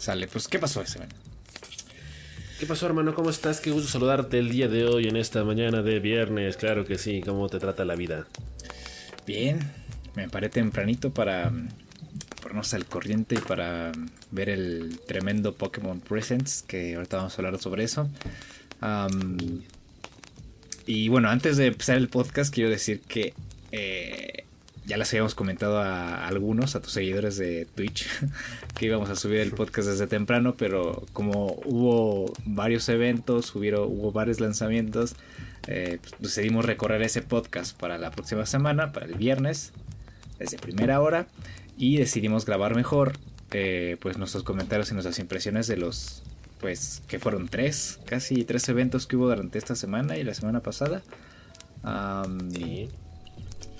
Sale, pues, ¿qué pasó ese ¿Qué pasó, hermano? ¿Cómo estás? Qué gusto saludarte el día de hoy, en esta mañana de viernes. Claro que sí, ¿cómo te trata la vida? Bien, me paré tempranito para mm, ponernos al corriente y para mm, ver el tremendo Pokémon Presents, que ahorita vamos a hablar sobre eso. y bueno, antes de empezar el podcast, quiero decir que eh, ya les habíamos comentado a, algunos, a tus seguidores de Twitch, que íbamos a subir el podcast desde temprano, pero como hubo varios eventos, hubo varios lanzamientos, eh, pues, decidimos recorrer ese podcast para la próxima semana, para el viernes, desde primera hora, y decidimos grabar mejor eh, pues nuestros comentarios y nuestras impresiones de los pues que fueron tres, casi tres eventos que hubo durante esta semana y la semana pasada.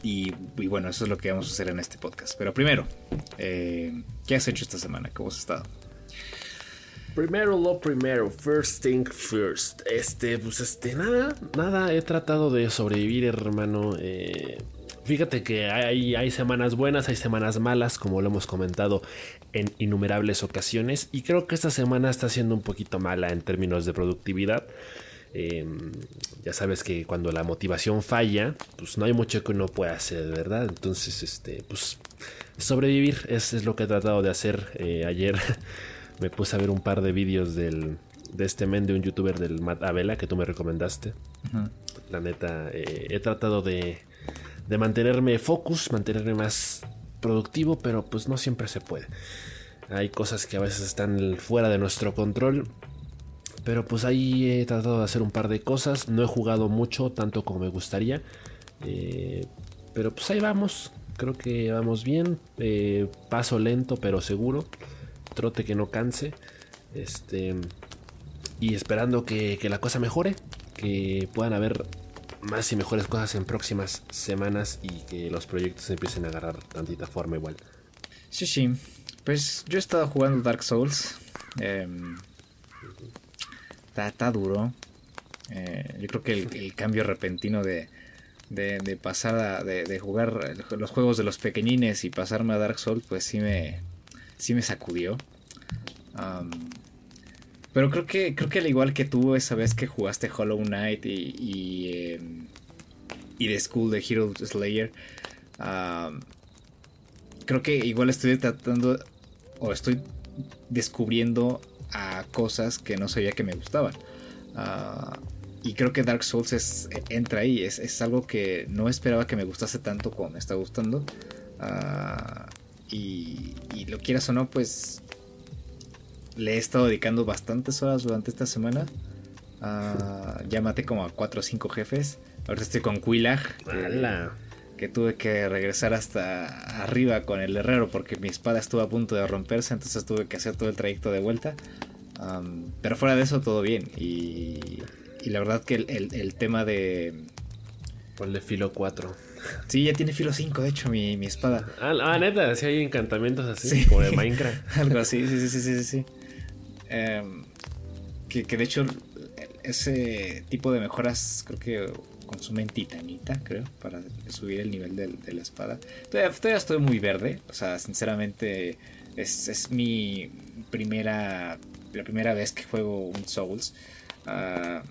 Y, bueno, eso es lo que vamos a hacer en este podcast. Pero primero, eh, ¿qué has hecho esta semana? ¿Cómo has estado? Primero lo primero, first thing first. Este, pues este, nada, nada, he tratado de sobrevivir, hermano. Eh, fíjate que hay, hay semanas buenas, hay semanas malas, como lo hemos comentado en innumerables ocasiones. Y creo que esta semana está siendo un poquito mala en términos de productividad. Em, ya sabes que cuando la motivación falla, pues no hay mucho que uno pueda hacer, ¿verdad? Entonces, este, pues sobrevivir es, es lo que he tratado de hacer. Eh, ayer me puse a ver un par de vídeos del, de este men de un youtuber del Matt Avela que tú me recomendaste. La neta, eh, he tratado de, de mantenerme focus, mantenerme más productivo, pero pues no siempre se puede. Hay cosas que a veces están fuera de nuestro control pero pues ahí he tratado de hacer un par de cosas. No he jugado mucho, tanto como me gustaría. Eh, pero pues ahí vamos. Creo que vamos bien. Eh, paso lento pero seguro. Trote que no canse. Este. Y esperando que, que, la cosa mejore. Que puedan haber más y mejores cosas en próximas semanas. Y que los proyectos empiecen a agarrar tantita forma igual. Sí, sí. Pues yo he estado jugando Dark Souls. Eh, está, duro. Eh, yo creo que el, cambio repentino de, de, pasar de, jugar los juegos de los pequeñines y pasarme a Dark Souls, pues sí me, sí me sacudió. pero creo que, creo que al igual que tú esa vez que jugaste Hollow Knight y, y, em, The School de Hero Slayer, creo que igual estoy tratando o estoy descubriendo a cosas que no sabía que me gustaban. Ah, y creo que Dark Souls es, entra ahí, es, algo que no esperaba que me gustase tanto como me está gustando. Ah, y, lo quieras o no, pues le he estado dedicando bastantes horas durante esta semana. Uh, ya maté como a 4 o 5 jefes. Ahorita estoy con Quilag que tuve que regresar hasta arriba con el herrero porque mi espada estuvo a punto de romperse, entonces tuve que hacer todo el trayecto de vuelta. pero fuera de eso, todo bien. Y, la verdad que el, tema de... Ponle filo 4. Sí, ya tiene filo 5, de hecho, mi, espada. Ah, ah, neta, si hay encantamientos así, como de Minecraft. Algo así, sí, sí, sí, sí. sí. Em, que, que de hecho, ese tipo de mejoras creo que consumen titanita, creo, para subir el nivel de, la espada. Todavía, estoy muy verde, o sea, sinceramente es, mi primera, la primera vez que juego un Souls. Ah,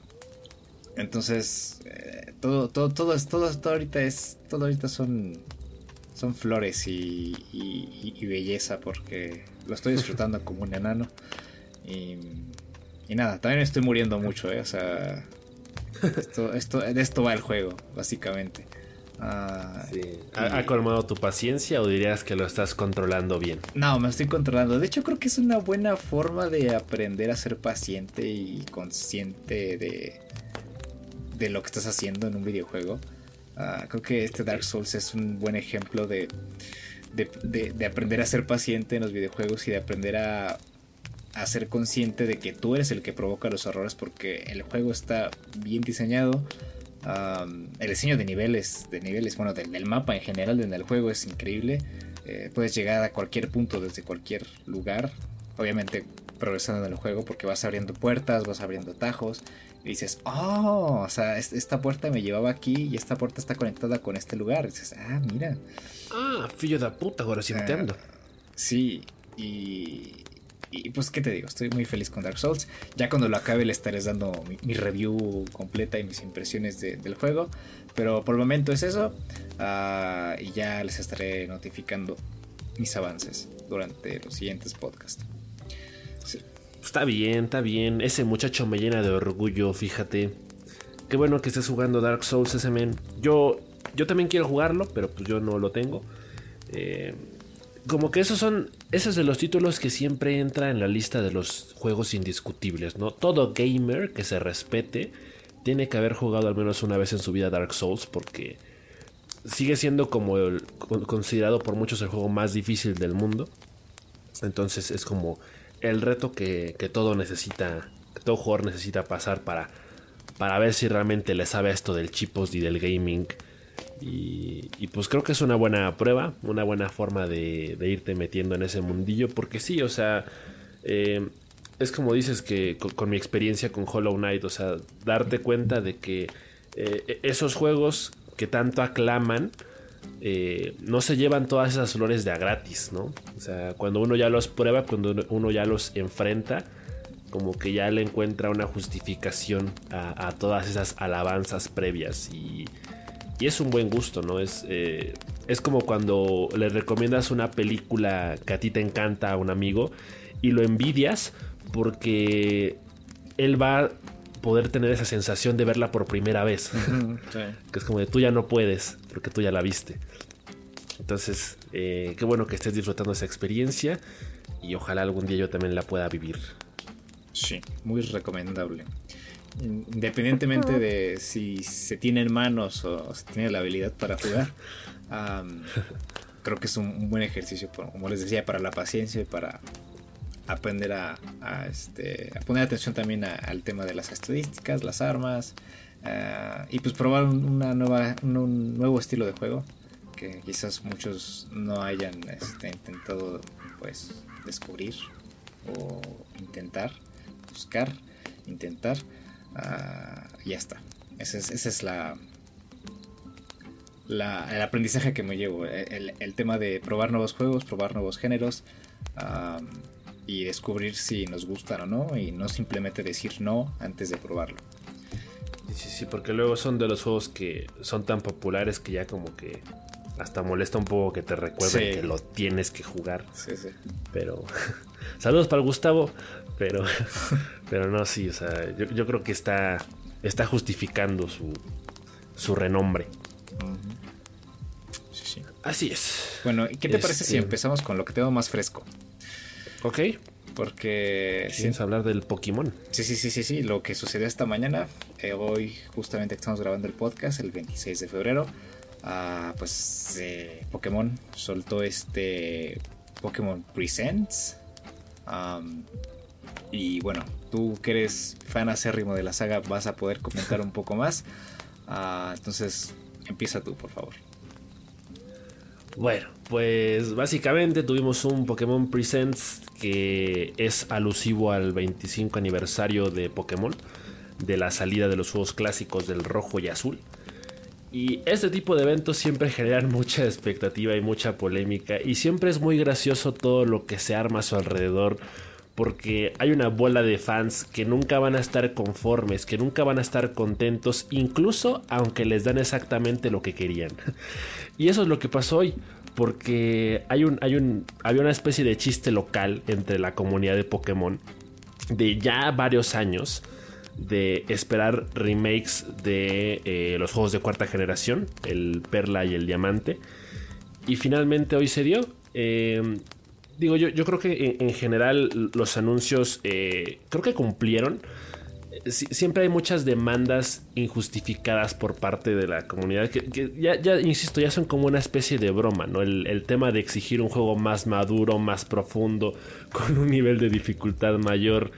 entonces, eh, todo, todo, todo, todo, todo, ahorita es, todo ahorita son, son flores y, y, belleza porque lo estoy disfrutando como un enano. Y, y nada, también estoy muriendo mucho, ¿eh? O sea, esto, esto, de esto va el juego, básicamente. Ah, ¿Ha, colmado tu paciencia o dirías que lo estás controlando bien? No, me estoy controlando. De hecho, creo que es una buena forma de aprender a ser paciente y consciente de, de lo que estás haciendo en un videojuego. Ah, creo que este Dark Souls es un buen ejemplo de, de aprender a ser paciente en los videojuegos y de aprender a a ser consciente de que tú eres el que provoca los errores porque el juego está bien diseñado. el diseño de niveles, de niveles, bueno, del, mapa en general en el juego es increíble. Eh, puedes llegar a cualquier punto desde cualquier lugar. Obviamente progresando en el juego porque vas abriendo puertas, vas abriendo tajos. Y dices, oh, o sea, esta puerta me llevaba aquí y esta puerta está conectada con este lugar. Y dices, ah, mira. Ah, fillo de puta, ahora sí entiendo. sí, y, y pues, ¿qué te digo? Estoy muy feliz con Dark Souls. Ya cuando lo acabe le estaré dando mi, review completa y mis impresiones del juego. Pero por el momento es eso. Ah, y ya les estaré notificando mis avances durante los siguientes podcasts. Está bien, está bien. Ese muchacho me llena de orgullo, fíjate. Qué bueno que estés jugando Dark Souls ese men. Yo, yo también quiero jugarlo, pero pues yo no lo tengo. Eh, como que esos son, esos de los títulos que siempre entra en la lista de los juegos indiscutibles, ¿no? Todo gamer que se respete tiene que haber jugado al menos una vez en su vida Dark Souls porque sigue siendo como el, considerado por muchos el juego más difícil del mundo. Entonces es como el reto que, que todo necesita, que todo jugador necesita pasar para para ver si realmente le sabe esto del chipos y del gaming. Y, pues creo que es una buena prueba, una buena forma de, irte metiendo en ese mundillo. Porque sí, o sea, eh, es como dices que con, mi experiencia con Hollow Knight, o sea, darte cuenta de que eh, e, esos juegos que tanto aclaman, eh, no se llevan todas esas flores de a gratis, ¿no? O sea, cuando uno ya los prueba, cuando uno ya los enfrenta, como que ya le encuentra una justificación a, todas esas alabanzas previas y, es un buen gusto, ¿no? Es, eh, es como cuando le recomiendas una película que a ti te encanta a un amigo y lo envidias porque él va a poder tener esa sensación de verla por primera vez. Que es como de tú ya no puedes porque tú ya la viste. Entonces, eh, qué bueno que estés disfrutando esa experiencia y ojalá algún día yo también la pueda vivir. Sí, muy recomendable. Independientemente de si se tienen manos o se tiene la habilidad para jugar, creo que es un, buen ejercicio, como les decía, para la paciencia y para aprender a, este, a poner atención también al tema de las estadísticas, las armas ah, y pues probar una nueva, un, nuevo estilo de juego que quizás muchos no hayan este, intentado pues descubrir o intentar buscar, intentar, uh, ya está. Ese es, la, el aprendizaje que me llevo. El, tema de probar nuevos juegos, probar nuevos géneros y descubrir si nos gustan o no y no simplemente decir no antes de probarlo. Sí, sí, porque luego son de los juegos que son tan populares que ya como que hasta molesta un poco que te recuerden que lo tienes que jugar. Sí, sí. Pero saludos para el Gustavo. Pero, pero no, sí, o sea, yo, creo que está, está justificando su, su renombre. Sí, sí. Así es. Bueno, ¿qué te parece si este, empezamos con lo que tengo más fresco? Ok. Porque. ¿Quieres hablar del Pokémon? Sí, sí, sí, sí, sí. Lo que sucedió esta mañana. Eh, hoy, justamente estamos grabando el podcast, el 26 de febrero. Pues eh, Pokémon soltó este Pokémon Presents. Y bueno, tú que eres fan acérrimo de la saga vas a poder comentar un poco más. Ah, entonces, empieza tú, por favor. Bueno, pues básicamente tuvimos un Pokémon Presents que es alusivo al 25 aniversario de Pokémon, de la salida de los juegos clásicos del rojo y azul. Y este tipo de eventos siempre generan mucha expectativa y mucha polémica y siempre es muy gracioso todo lo que se arma a su alrededor porque hay una bola de fans que nunca van a estar conformes, que nunca van a estar contentos, incluso aunque les dan exactamente lo que querían. Y eso es lo que pasó hoy, porque hay un, hay un, había una especie de chiste local entre la comunidad de Pokémon de ya varios años de esperar remakes de eh, los juegos de cuarta generación, el Perla y el Diamante. Y finalmente hoy se dio. Eh, digo, yo, yo creo que en, general los anuncios eh, creo que cumplieron. siempre hay muchas demandas injustificadas por parte de la comunidad que, ya, insisto, ya son como una especie de broma, ¿no? El, tema de exigir un juego más maduro, más profundo, con un nivel de dificultad mayor,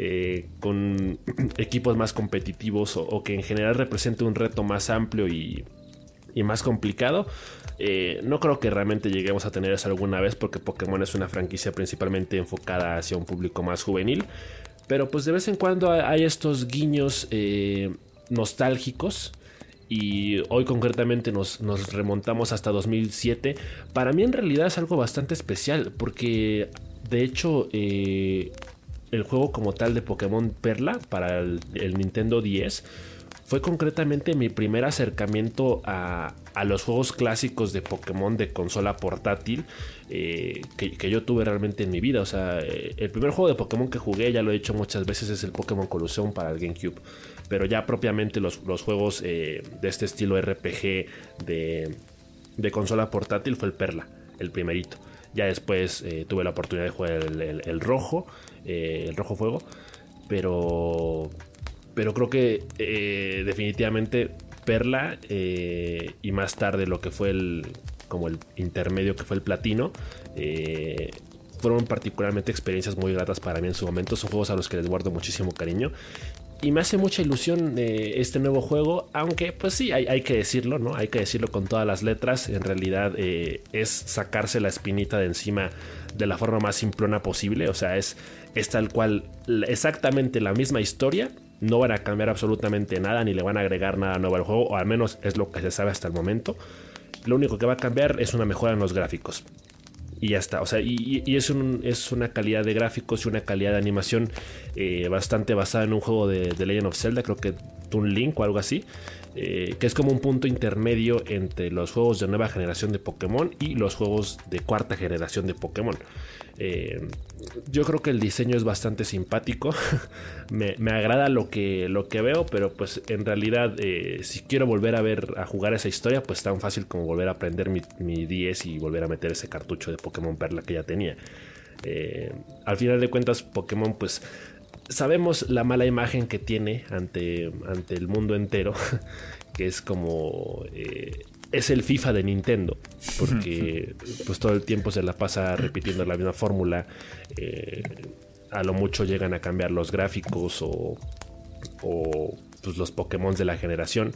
eh, con equipos más competitivos o, que en general represente un reto más amplio y, y más complicado eh, no creo que realmente lleguemos a tener eso alguna vez porque Pokémon es una franquicia principalmente enfocada hacia un público más juvenil. Pero pues de vez en cuando hay estos guiños eh, nostálgicos. Y hoy concretamente nos, remontamos hasta 2007. Para mí en realidad es algo bastante especial porque de hecho, eh, el juego como tal de Pokémon Perla para el, Nintendo 10 fue concretamente mi primer acercamiento a, los juegos clásicos de Pokémon de consola portátil eh, que, yo tuve realmente en mi vida. O sea, eh, el primer juego de Pokémon que jugué, ya lo he dicho muchas veces, es el Pokémon Colosseum para el GameCube. Pero ya propiamente los, juegos de este estilo RPG de, de consola portátil fue el Perla, el primerito. Ya después eh, tuve la oportunidad de jugar el, rojo, eh, el rojo fuego. Pero, pero creo que eh, definitivamente Perla y más tarde lo que fue el, como el intermedio que fue el platino, fueron particularmente experiencias muy gratas para mí en su momento. Son juegos a los que les guardo muchísimo cariño y me hace mucha ilusión eh, este nuevo juego, aunque pues sí, hay, que decirlo, ¿no? Hay que decirlo con todas las letras. En realidad eh, es sacarse la espinita de encima de la forma más simplona posible. O sea, es, es tal cual exactamente la misma historia. No van a cambiar absolutamente nada, ni le van a agregar nada nuevo al juego, o al menos es lo que se sabe hasta el momento. Lo único que va a cambiar es una mejora en los gráficos y ya está. O sea, y, es, un, es una calidad de gráficos y una calidad de animación eh, bastante basada en un juego de, de, Legend of Zelda, creo que Toon Link o algo así. Eh, que es como un punto intermedio entre los juegos de nueva generación de Pokémon y los juegos de cuarta generación de Pokémon. Eh, yo creo que el diseño es bastante simpático. me, agrada lo que, lo que veo, pero pues en realidad eh, si quiero volver a ver, a jugar esa historia, pues tan fácil como volver a aprender mi, mi 10 y volver a meter ese cartucho de Pokémon Perla que ya tenía. al final de cuentas, Pokémon pues sabemos la mala imagen que tiene ante, ante el mundo entero, que es como... Eh, es el FIFA de Nintendo, porque pues todo el tiempo se la pasa repitiendo la misma fórmula. Eh, a lo mucho llegan a cambiar los gráficos o, o pues, los Pokémon de la generación,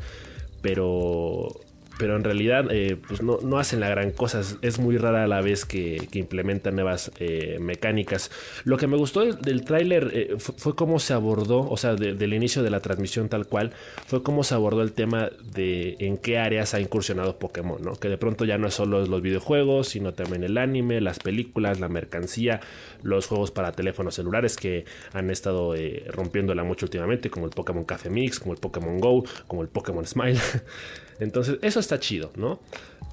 pero pero en realidad eh, pues no, hacen la gran cosa. Es muy rara la vez que, implementan nuevas eh, mecánicas. Lo que me gustó del, tráiler eh, fue, cómo se abordó, o sea, del inicio de la transmisión tal cual, fue cómo se abordó el tema de en qué áreas ha incursionado Pokémon, ¿no? Que de pronto ya no es solo los videojuegos, sino también el anime, las películas, la mercancía, los juegos para teléfonos celulares que han estado rompiéndola mucho últimamente, como el Pokémon Café Mix, como el Pokémon Go, como el Pokémon Smile. Entonces, eso está chido, ¿no?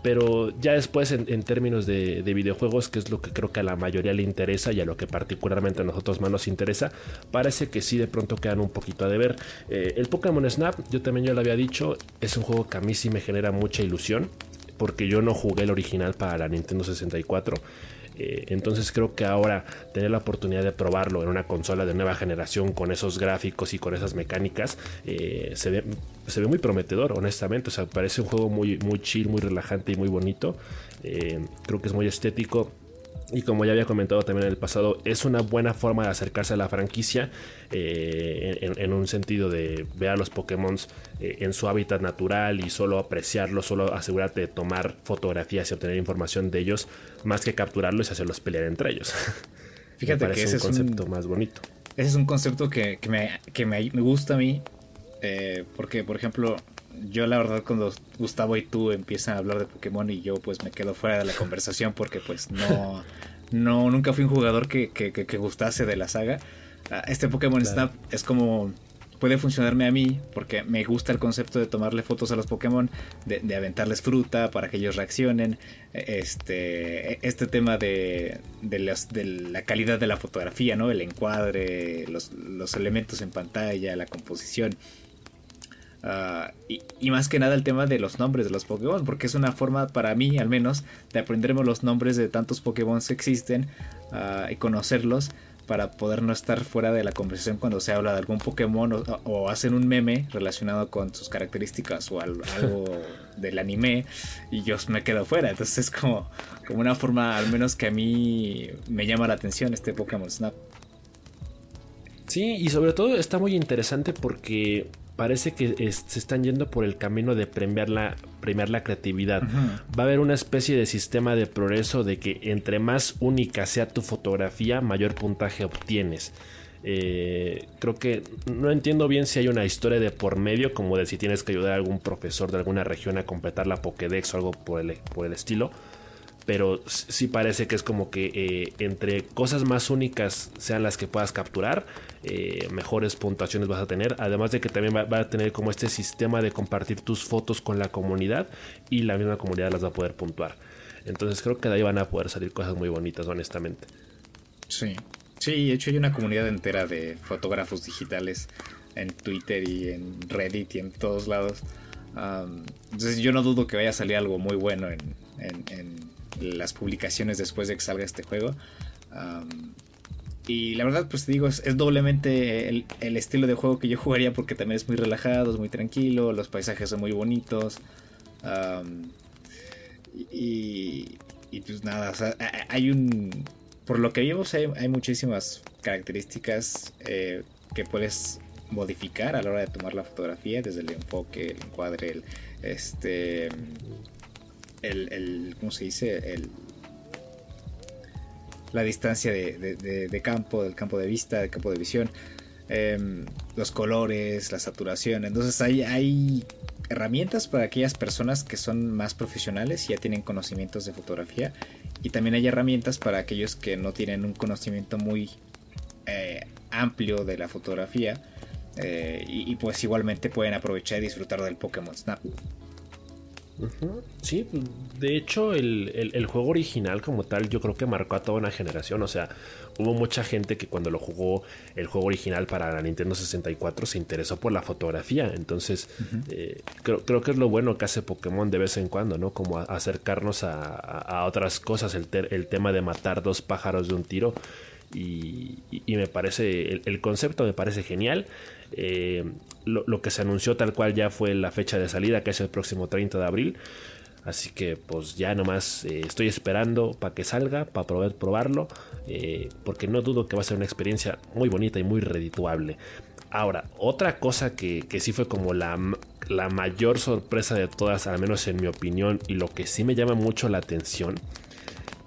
Pero ya después, en, términos de, videojuegos, que es lo que creo que a la mayoría le interesa y a lo que particularmente a nosotros más nos interesa, parece que sí de pronto quedan un poquito a deber. Eh, el Pokémon Snap, yo también ya lo había dicho, es un juego que a mí sí me genera mucha ilusión, porque yo no jugué el original para la Nintendo 64. Eh, entonces creo que ahora tener la oportunidad de probarlo en una consola de nueva generación con esos gráficos y con esas mecánicas eh, se, ve, muy prometedor, honestamente. O sea, parece un juego muy, muy chill, muy relajante y muy bonito. Eh, creo que es muy estético. Y como ya había comentado también en el pasado, es una buena forma de acercarse a la franquicia eh, en, un sentido de ver a los Pokémon eh, en su hábitat natural y solo apreciarlos, solo asegurarte de tomar fotografías y obtener información de ellos, más que capturarlos y hacerlos pelear entre ellos. Fíjate que ese es un concepto más bonito. Ese es un concepto que, me, me, gusta a mí, eh, porque por ejemplo yo la verdad cuando Gustavo y tú empiezan a hablar de Pokémon y yo pues me quedo fuera de la conversación porque pues no, no nunca fui un jugador que, que, gustase de la saga. Ah, este Pokémon Snap es como puede funcionarme a mí porque me gusta el concepto de tomarle fotos a los Pokémon, de, aventarles fruta para que ellos reaccionen, este, este tema de, de, la calidad de la fotografía, ¿no? el encuadre, los, los elementos en pantalla, la composición. Ah, y, más que nada el tema de los nombres de los Pokémon, porque es una forma para mí al menos de aprenderme los nombres de tantos Pokémon que existen uh, y conocerlos para poder no estar fuera de la conversación cuando se habla de algún Pokémon o, hacen un meme relacionado con sus características o algo, del anime y yo me quedo fuera. Entonces es como, como una forma al menos que a mí me llama la atención este Pokémon Snap. Sí, y sobre todo está muy interesante porque parece que se están yendo por el camino de premiar la, premiar la creatividad. Va a haber una especie de sistema de progreso de que entre más única sea tu fotografía, mayor puntaje obtienes. Eh, creo que no entiendo bien si hay una historia de por medio, como de si tienes que ayudar a algún profesor de alguna región a completar la Pokédex o algo por el, por el estilo pero sí parece que es como que eh, entre cosas más únicas sean las que puedas capturar, eh, mejores puntuaciones vas a tener. Además de que también va, a tener como este sistema de compartir tus fotos con la comunidad y la misma comunidad las va a poder puntuar. Entonces creo que de ahí van a poder salir cosas muy bonitas, honestamente. Sí, sí, de hecho hay una comunidad entera de fotógrafos digitales en Twitter y en Reddit y en todos lados. entonces yo no dudo que vaya a salir algo muy bueno en las publicaciones después de que salga este juego. y la verdad, pues te digo, es, doblemente el, estilo de juego que yo jugaría porque también es muy relajado, es muy tranquilo, los paisajes son muy bonitos. y, pues nada, hay un... Por lo que vimos hay, muchísimas características eh, que puedes modificar a la hora de tomar la fotografía, desde el enfoque, el encuadre, el, este el, ¿cómo se dice? El, la distancia de, campo, del campo de vista, del campo de visión, em, los colores, la saturación. Entonces hay, hay herramientas para aquellas personas que son más profesionales y ya tienen conocimientos de fotografía. Y también hay herramientas para aquellos que no tienen un conocimiento muy eh, amplio de la fotografía. Eh, y, pues igualmente pueden aprovechar y disfrutar del Pokémon Snap. Sí, de hecho el, juego original como tal yo creo que marcó a toda una generación, o sea, hubo mucha gente que cuando lo jugó el juego original para la Nintendo 64 se interesó por la fotografía, entonces eh, creo, que es lo bueno que hace Pokémon de vez en cuando, ¿no? Como acercarnos a, otras cosas, el, el tema de matar dos pájaros de un tiro. Y, me parece, el, concepto me parece genial. Eh, lo, que se anunció tal cual ya fue la fecha de salida, que es el próximo 30 de abril. Así que pues ya nomás eh, estoy esperando para que salga, para poder probarlo, eh, porque no dudo que va a ser una experiencia muy bonita y muy redituable. Ahora, otra cosa que, que sí fue como la, la mayor sorpresa de todas, al menos en mi opinión, y lo que sí me llama mucho la atención,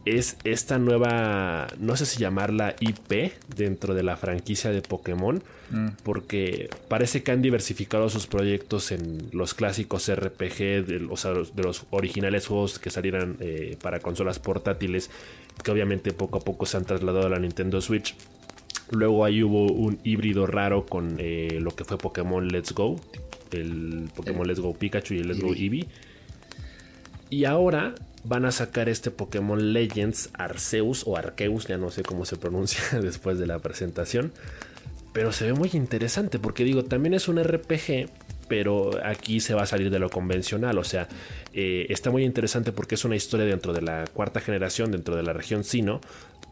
es esta nueva, no sé si llamarla IP dentro de la franquicia de Pokémon, mm. porque parece que han diversificado sus proyectos en los clásicos RPG, de, o sea, de los originales juegos que salieran eh, para consolas portátiles, que obviamente poco a poco se han trasladado a la Nintendo Switch. Luego ahí hubo un híbrido raro con eh, lo que fue Pokémon Let's Go, el Pokémon Let's Go Pikachu y el Let's Go Eevee. Y ahora van a sacar este Pokémon Legends Arceus o Arceus, ya no sé cómo se pronuncia después de la presentación. Pero se ve muy interesante porque digo, también es un RPG, pero aquí se va a salir de lo convencional. O sea, eh, está muy interesante porque es una historia dentro de la cuarta generación, dentro de la región Sino,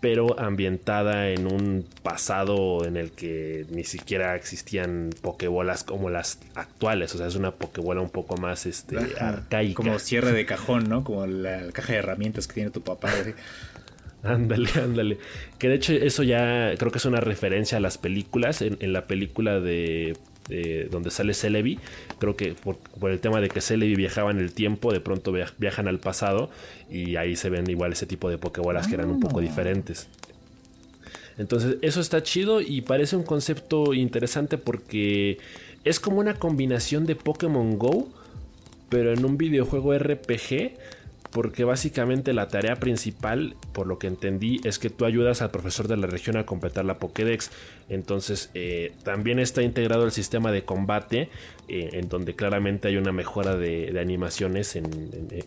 pero ambientada en un pasado en el que ni siquiera existían pokebolas como las actuales. O sea, es una pokebola un poco más este, arcaica. Como cierre de cajón, ¿no? Como la caja de herramientas que tiene tu papá. Ándale, ándale. Que de hecho eso ya creo que es una referencia a las películas. En, la película de, donde sale Celebi, creo que por, el tema de que Celebi viajaba en el tiempo, de pronto viajan al pasado y ahí se ven igual ese tipo de pokebolas que eran un poco ah. diferentes. Entonces eso está chido y parece un concepto interesante porque es como una combinación de Pokémon Go, pero en un videojuego RPG porque básicamente la tarea principal, por lo que entendí, es que tú ayudas al profesor de la región a completar la Pokédex. Entonces eh, también está integrado el sistema de combate, eh, en donde claramente hay una mejora de, animaciones en,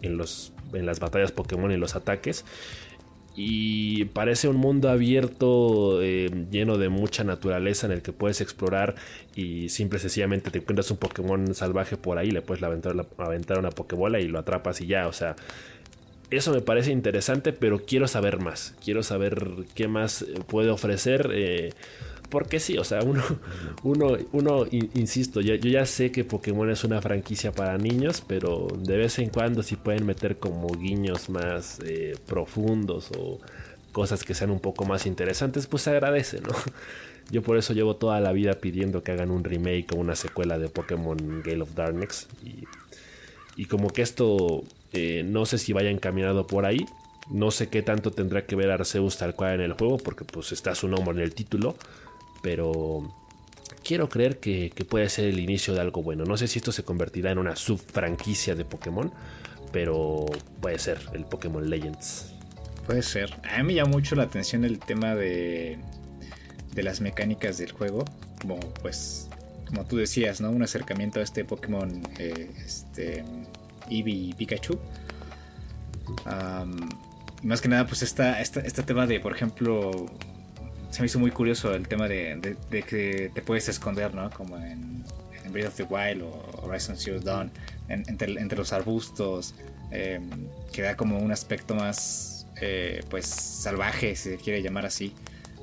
en las batallas Pokémon y los ataques. Y parece un mundo abierto eh, lleno de mucha naturaleza en el que puedes explorar y simple sencillamente te encuentras un Pokémon salvaje por ahí, le puedes aventar, aventar una Pokébola y lo atrapas y ya, o sea, eso me parece interesante, pero quiero saber más. Quiero saber qué más puede ofrecer. Eh, porque sí, o sea, uno, uno, uno insisto, yo, ya sé que Pokémon es una franquicia para niños, pero de vez en cuando si pueden meter como guiños más eh, profundos o cosas que sean un poco más interesantes, pues se agradece, ¿no? Yo por eso llevo toda la vida pidiendo que hagan un remake o una secuela de Pokémon Gale of Darkness. Y, y como que esto eh, no sé si vaya encaminado por ahí. No sé qué tanto tendrá que ver Arceus tal cual en el juego, porque pues está su nombre en el título. Pero quiero creer que, puede ser el inicio de algo bueno. No sé si esto se convertirá en una subfranquicia de Pokémon. pero puede ser el Pokémon Legends. Puede ser. A mí me llama mucho la atención el tema de, de las mecánicas del juego. Como pues, como tú decías, ¿no? Un acercamiento a este Pokémon eh, este, Eevee y Pikachu. más que nada, pues esta, este tema de, por ejemplo, se me hizo muy curioso el tema de, que te puedes esconder, ¿no? Como en, Breath of the Wild o Horizon Zero Dawn, entre, los arbustos, em, que da como un aspecto más, eh, pues, salvaje, si se quiere llamar así.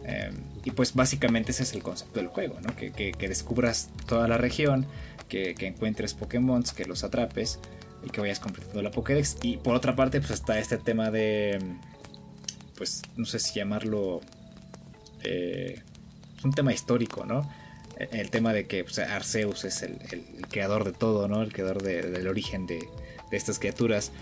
Em, y pues básicamente ese es el concepto del juego, ¿no? Que, descubras toda la región, que, encuentres Pokémon, que los atrapes y que vayas completando la Pokédex. Y por otra parte, pues está este tema de, pues, no sé si llamarlo eh, un tema histórico, ¿no? El tema de que pues, Arceus es el, creador de todo, ¿no? El creador del origen de, estas criaturas.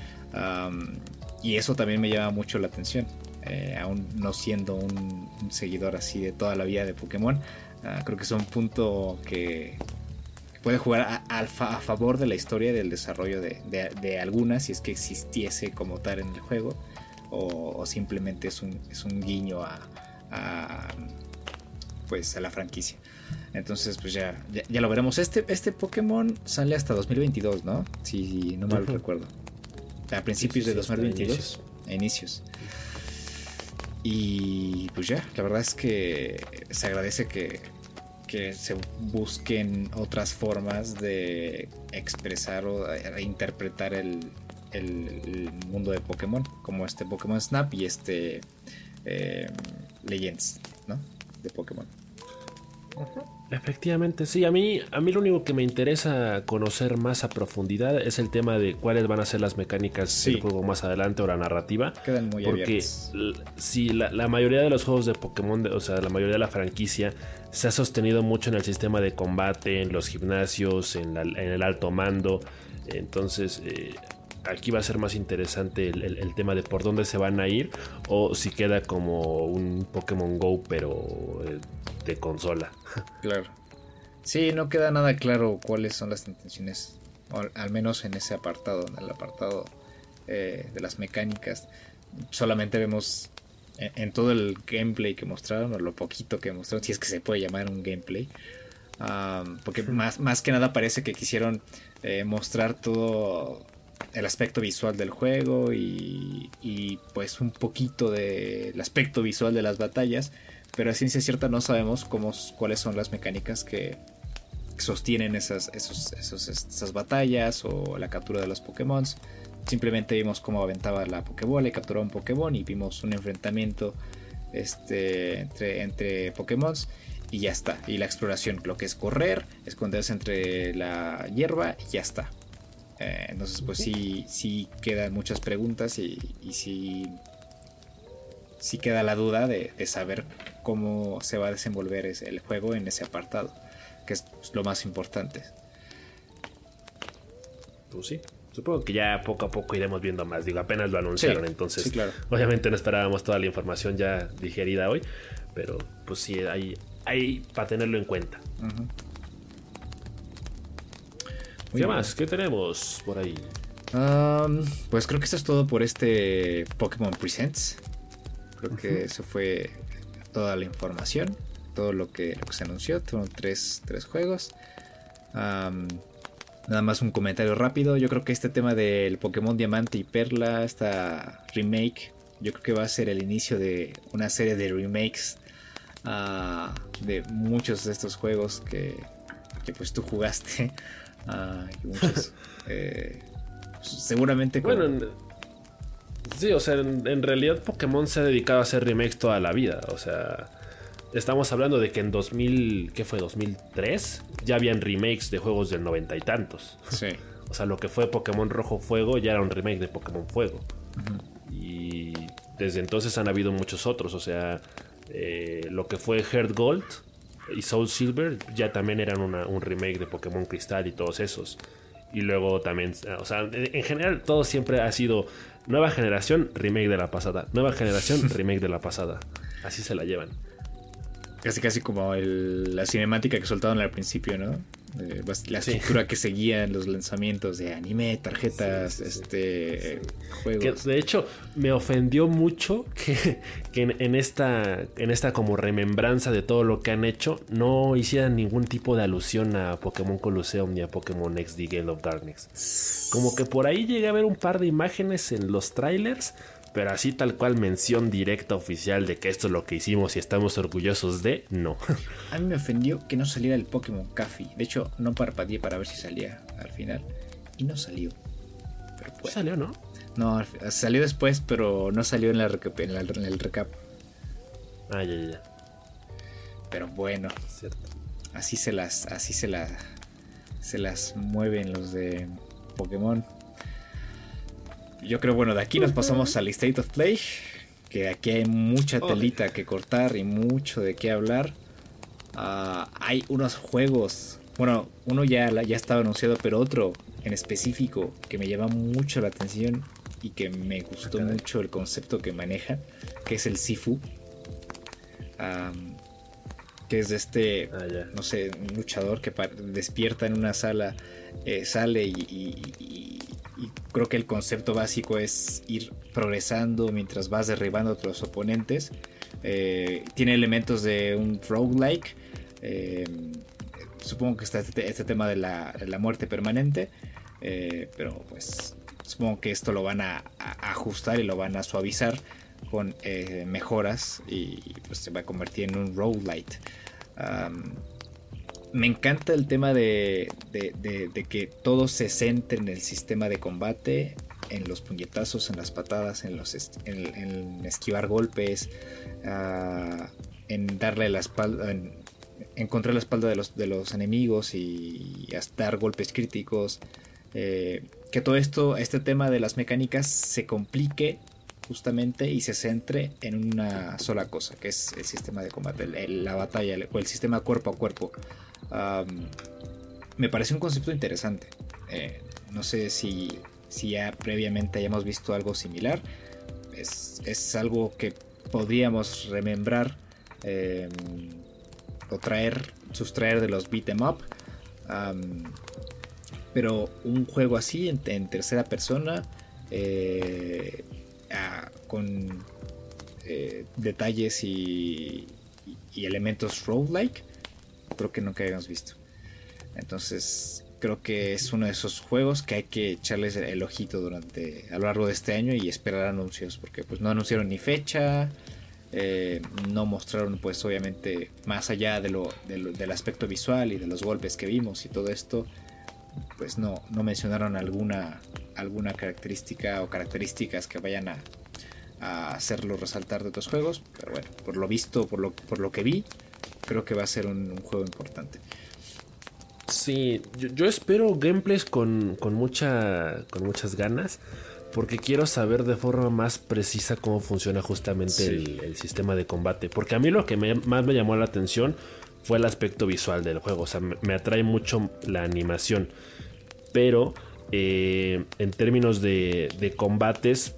y eso también me llama mucho la atención. Eh, aún no siendo un, seguidor así de toda la vida de Pokémon, ah, creo que es un punto que, puede jugar a, favor de la historia del desarrollo de, algunas, si es que existiese como tal en el juego, o, simplemente es un, es un guiño a, a, pues a la franquicia. Entonces, pues ya, ya, lo veremos. Este, este Pokémon sale hasta 2022, ¿no? Si no mal recuerdo. A principios de 2022. inicios. Y pues ya, la verdad es que se agradece que, que se busquen otras formas de expresar o de interpretar el, el, mundo de Pokémon, como este Pokémon Snap y este eh, Legends, ¿no? De Pokémon. Efectivamente, sí. A mí, a mí lo único que me interesa conocer más a profundidad es el tema de cuáles van a ser las mecánicas del juego más adelante o la narrativa. Quedan muy Porque si la, mayoría de los juegos de Pokémon, o sea, la mayoría de la franquicia, se ha sostenido mucho en el sistema de combate, en los gimnasios, en, el alto mando. Entonces, eh, aquí va a ser más interesante el, tema de por dónde se van a ir o si queda como un Pokémon Go pero eh, de consola. Claro. Sí, no queda nada claro cuáles son las intenciones, al menos en ese apartado, en el apartado eh, de las mecánicas. Solamente vemos en, todo el gameplay que mostraron, o lo poquito que mostraron, si es que se puede llamar un gameplay. porque más, más que nada parece que quisieron eh, mostrar todo el aspecto visual del juego y, pues un poquito del aspecto visual de las batallas, pero a ciencia cierta no sabemos cómo, cuáles son las mecánicas que sostienen esas, esas batallas o la captura de los Pokémon. Simplemente vimos cómo aventaba la Pokébola y capturó un Pokémon y vimos un enfrentamiento este, entre, entre Pokémon y ya está. Y la exploración, lo que es correr, esconderse entre la hierba y ya está. Eh, entonces, pues sí, sí quedan muchas preguntas y, y sí, sí queda la duda de, saber cómo se va a desenvolver el juego en ese apartado, que es lo más importante. Pues sí. Supongo que ya poco a poco iremos viendo más. Digo, apenas lo anunciaron, entonces obviamente no esperábamos toda la información ya digerida hoy, pero pues sí, hay, hay para tenerlo en cuenta. ¿Qué más? ¿Qué tenemos por ahí? pues creo que eso es todo por este Pokémon Presents. Creo que eso fue toda la información, todo lo que, se anunció. Fueron tres, juegos. nada más un comentario rápido. Yo creo que este tema del Pokémon Diamante y Perla, esta remake, yo creo que va a ser el inicio de una serie de remakes ah, de muchos de estos juegos que, que pues tú jugaste. Ah, eh, seguramente. Bueno, sí, o sea, en, realidad Pokémon se ha dedicado a hacer remakes toda la vida. O sea, estamos hablando de que en 2000, ¿qué fue? 2003 ya habían remakes de juegos del noventa y tantos. Sí. O sea, lo que fue Pokémon Rojo Fuego ya era un remake de Pokémon Fuego. Y desde entonces han habido muchos otros. O sea, eh, lo que fue Heart Gold y Soul Silver ya también eran un remake de Pokémon Cristal y todos esos. Y luego también, o sea, en general todo siempre ha sido nueva generación, remake de la pasada. Nueva generación, remake de la pasada. Así se la llevan. Casi casi como la cinemática que soltaron al principio, ¿no? Eh, la estructura que seguían los lanzamientos de anime, tarjetas, este juegos. de hecho, me ofendió mucho que, en, esta, en esta como remembranza de todo lo que han hecho, no hicieran ningún tipo de alusión a Pokémon Colosseum ni a Pokémon XD Gale of Darkness. Como que por ahí llegué a ver un par de imágenes en los trailers pero así tal cual mención directa oficial de que esto es lo que hicimos y estamos orgullosos de, no. A mí me ofendió que no saliera el Pokémon Café. De hecho, no parpadeé para ver si salía al final. Y no salió. Pero pues, salió, ¿no? No, salió después, pero no salió en, la, en, el recap. Ah, ya, ya. Pero bueno. Así se las. Así se las. Se las mueven los de Pokémon yo creo, bueno, de aquí nos pasamos al State of Play. Que aquí hay mucha telita que cortar y mucho de qué hablar. Ah, hay unos juegos. Bueno, uno ya, ya estaba anunciado, pero otro en específico que me llama mucho la atención y que me gustó mucho el concepto que maneja, que es el Sifu. que es de este, ah, no sé, un luchador que despierta en una sala, eh, sale y y creo que el concepto básico es ir progresando mientras vas derribando a otros oponentes. Eh, tiene elementos de un roguelike. Eh, supongo que está este, este tema de la, muerte permanente. Eh, pero pues supongo que esto lo van a, ajustar y lo van a suavizar con mejoras y pues se va a convertir en un roguelite me encanta el tema de, que todo se centre en el sistema de combate, en los puñetazos, en las patadas, en, los en, esquivar golpes, ah, en darle la espalda, en encontrar la espalda de los, de los enemigos y, hasta dar golpes críticos. Eh, que todo esto, este tema de las mecánicas se complique justamente y se centre en una sola cosa, que es el sistema de combate, la batalla o el sistema cuerpo a cuerpo me parece un concepto interesante. Eh, no sé si, si, ya previamente hayamos visto algo similar. Es, algo que podríamos remembrar em, o traer, sustraer de los beat em up. pero un juego así en, tercera persona eh, con eh, detalles y, y elementos roguelike creo que nunca habíamos visto. Entonces, creo que es uno de esos juegos que hay que echarles el ojito durante a lo largo de este año y esperar anuncios, porque pues no anunciaron ni fecha, eh, no mostraron pues obviamente más allá de lo, del aspecto visual y de los golpes que vimos y todo esto, pues no, no mencionaron alguna, alguna característica o características que vayan a, a hacerlo resaltar de otros juegos, pero bueno, por lo visto, por lo, por lo que vi, creo que va a ser un, juego importante. Sí, yo, espero gameplays con, con, mucha, con muchas ganas. Porque quiero saber de forma más precisa cómo funciona justamente el, sistema de combate. Porque a mí lo que más me llamó la atención fue el aspecto visual del juego. O sea, me, atrae mucho la animación. Pero eh, en términos de, de combates,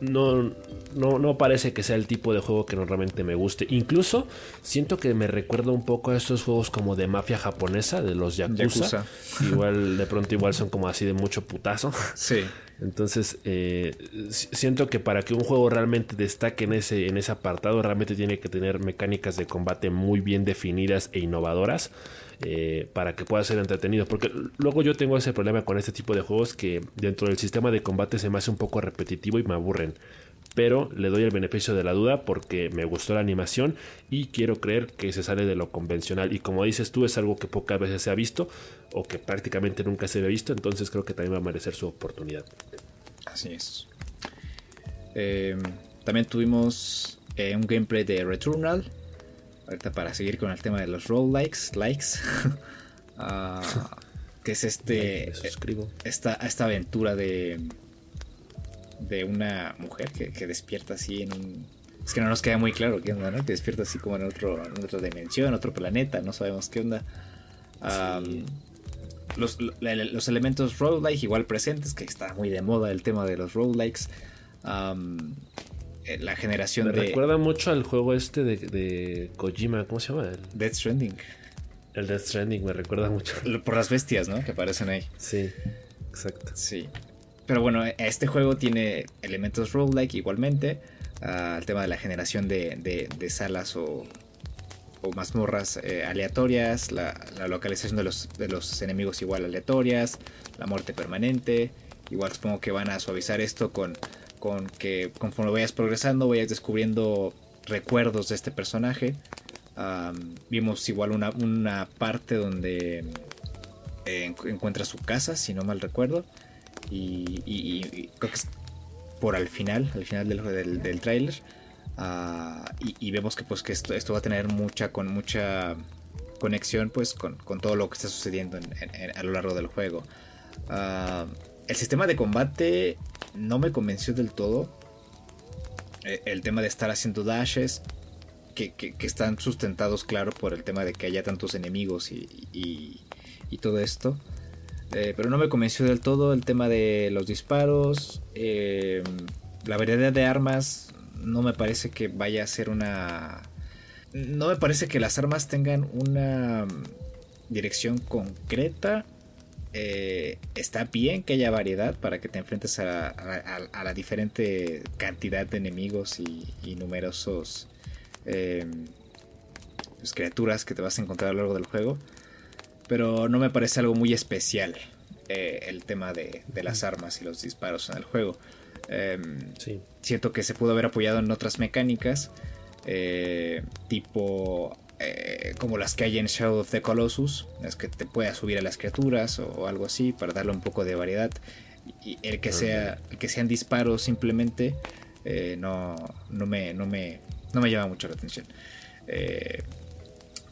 no, no, no parece que sea el tipo de juego que normalmente me guste. Incluso siento que me recuerda un poco a estos juegos como de mafia japonesa, de los Yakuza. Igual, de pronto igual son como así de mucho putazo. Sí. Entonces, eh, siento que para que un juego realmente destaque en ese, en ese apartado, realmente tiene que tener mecánicas de combate muy bien definidas e innovadoras. Eh, para que pueda ser entretenido. Porque luego yo tengo ese problema con este tipo de juegos que dentro del sistema de combate se me hace un poco repetitivo y me aburren. Pero le doy el beneficio de la duda porque me gustó la animación y quiero creer que se sale de lo convencional. Y como dices tú, es algo que pocas veces se ha visto o que prácticamente nunca se había visto. Entonces creo que también va a merecer su oportunidad. Así es. Eh, también tuvimos eh, un gameplay de Returnal ahorita para seguir con el tema de los roguelikes, likes, uh, que es este, esta, esta aventura de, de una mujer que, despierta así en un... Es que no nos queda muy claro qué onda, ¿no? Que despierta así como en, otro, en otra dimensión, otro planeta, no sabemos qué onda. los, los, elementos roguelike igual presentes, que está muy de moda el tema de los roguelikes. Um, la generación Me recuerda mucho al juego este de, Kojima, ¿cómo se llama? Death Stranding. El Death Stranding me recuerda mucho. Por las bestias, ¿no? Que aparecen ahí. Sí, exacto. Sí. Pero bueno, este juego tiene elementos roguelike igualmente. Uh, el tema de la generación de, de, salas o, o mazmorras eh, aleatorias, la, la, localización de los, de los enemigos igual aleatorias, la muerte permanente. Igual supongo que van a suavizar esto con, con que conforme vayas progresando vayas descubriendo recuerdos de este personaje. vimos igual una, una parte donde eh, encuentra su casa, si no mal recuerdo. Y, creo que es por al final, al final del, del. Ah, y, vemos que pues que esto, esto va a tener mucha con mucha conexión pues con, con todo lo que está sucediendo a lo largo del juego. Ah, el sistema de combate no me convenció del todo. Eh, el tema de estar haciendo dashes, que, están sustentados, claro, por el tema de que haya tantos enemigos y, todo esto. Eh, pero no me convenció del todo el tema de los disparos. Eh, la variedad de armas no me parece que vaya a ser una... No me parece que las armas tengan una dirección concreta eh, está bien que haya variedad para que te enfrentes a, la diferente cantidad de enemigos y, numerosos em, pues, criaturas que te vas a encontrar a lo largo del juego. Pero no me parece algo muy especial eh, el tema de, las armas y los disparos en el juego. Em, siento que se pudo haber apoyado en otras mecánicas, eh, tipo eh, como las que hay en Shadow of the Colossus, es que te puedas subir a las criaturas o, algo así para darle un poco de variedad. Y el que, sea, el que sean disparos simplemente eh, no, no, me, no, me, no me llama mucho la atención. Eh,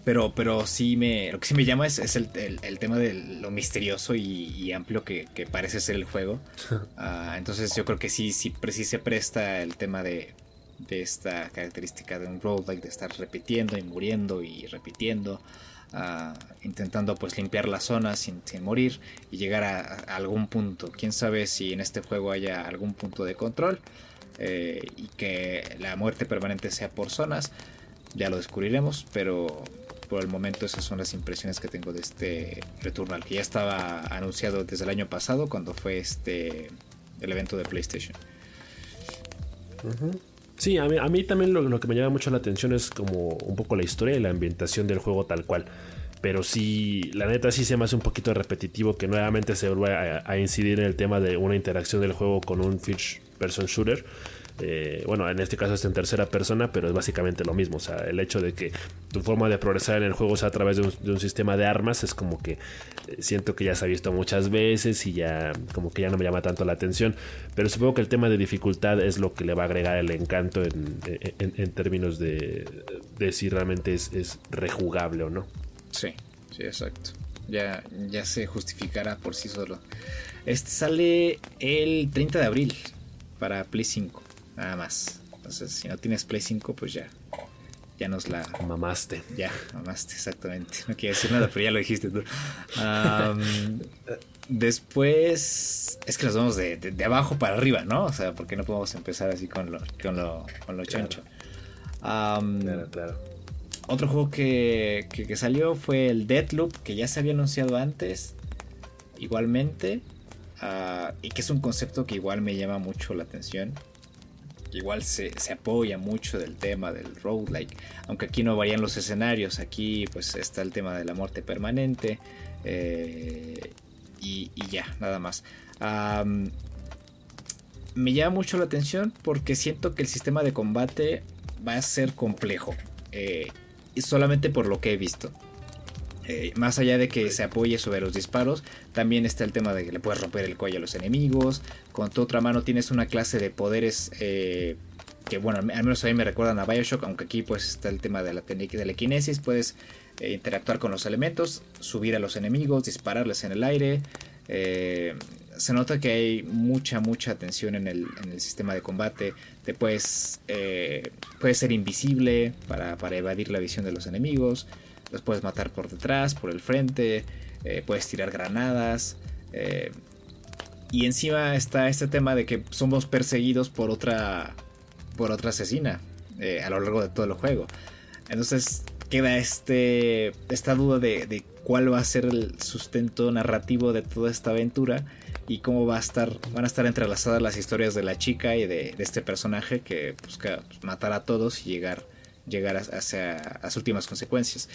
pero, pero sí me, lo que sí me llama es, el, tema de lo misterioso y, amplio que, parece ser el juego. Ah, entonces yo creo que sí, sí, sí se presta el tema de, de esta característica de un roguelike de estar repitiendo y muriendo y repitiendo ah, intentando pues limpiar la zona sin, morir y llegar a, algún punto. Quién sabe si en este juego haya algún punto de control eh, y que la muerte permanente sea por zonas ya lo descubriremos pero por el momento esas son las impresiones que tengo de este Returnal que ya estaba anunciado desde el año pasado cuando fue este el evento de PlayStation Sí, a mí, también lo, que me llama mucho la atención es como un poco la historia y la ambientación del juego tal cual. Pero sí, la neta sí se me hace un poquito repetitivo que nuevamente se vuelva a, a incidir en el tema de una interacción del juego con un first person shooter eh, bueno, en este caso es en tercera persona, pero es básicamente lo mismo. O sea, el hecho de que tu forma de progresar en el juego sea a través de un, sistema de armas es como que eh, siento que ya se ha visto muchas veces y ya como que ya no me llama tanto la atención. Pero supongo que el tema de dificultad es lo que le va a agregar el encanto en, términos de, si realmente es, rejugable o no. Sí, sí, exacto. Ya, ya se justificará por sí solo. Este sale el 30 de abril para Play 5. Nada más. Entonces, si no tienes Play 5, pues ya. Ya nos la. Mamaste. Ya, mamaste, exactamente. No quiero decir nada, pero ya lo dijiste tú. después. Es que nos vamos de, abajo para arriba, ¿no? O sea, porque no podemos empezar así con lo, con lo, con lo choncho. claro, claro. Otro juego que, que, salió fue el Deadloop, que ya se había anunciado antes. Igualmente. Ah, y que es un concepto que igual me llama mucho la atención igual se, apoya mucho del tema del roguelike, aunque aquí no varían los escenarios, aquí pues está el tema de la muerte permanente eh, y, ya, nada más. me llama mucho la atención porque siento que el sistema de combate va a ser complejo, eh, y solamente por lo que he visto. Eh, más allá de que se apoye sobre los disparos, también está el tema de que le puedes romper el cuello a los enemigos. Con tu otra mano tienes una clase de poderes eh, que, bueno, al menos a mí me recuerdan a Bioshock, aunque aquí pues está el tema de la técnica de la kinesis. Puedes eh, interactuar con los elementos, subir a los enemigos, dispararles en el aire. se nota que hay mucha, mucha atención en el, sistema de combate. Te puedes, puedes ser invisible para, para evadir la visión de los enemigos los puedes matar por detrás, por el frente, eh, puedes tirar granadas. Eh, y encima está este tema de que somos perseguidos por otra, por otra asesina eh, a lo largo de todo el juego. Entonces, queda este, esta duda de, cuál va a ser el sustento narrativo de toda esta aventura y cómo va a estar, van a estar entrelazadas las historias de la chica y de, este personaje que busca pues, matar a todos y llegar, llegar hacia las últimas consecuencias.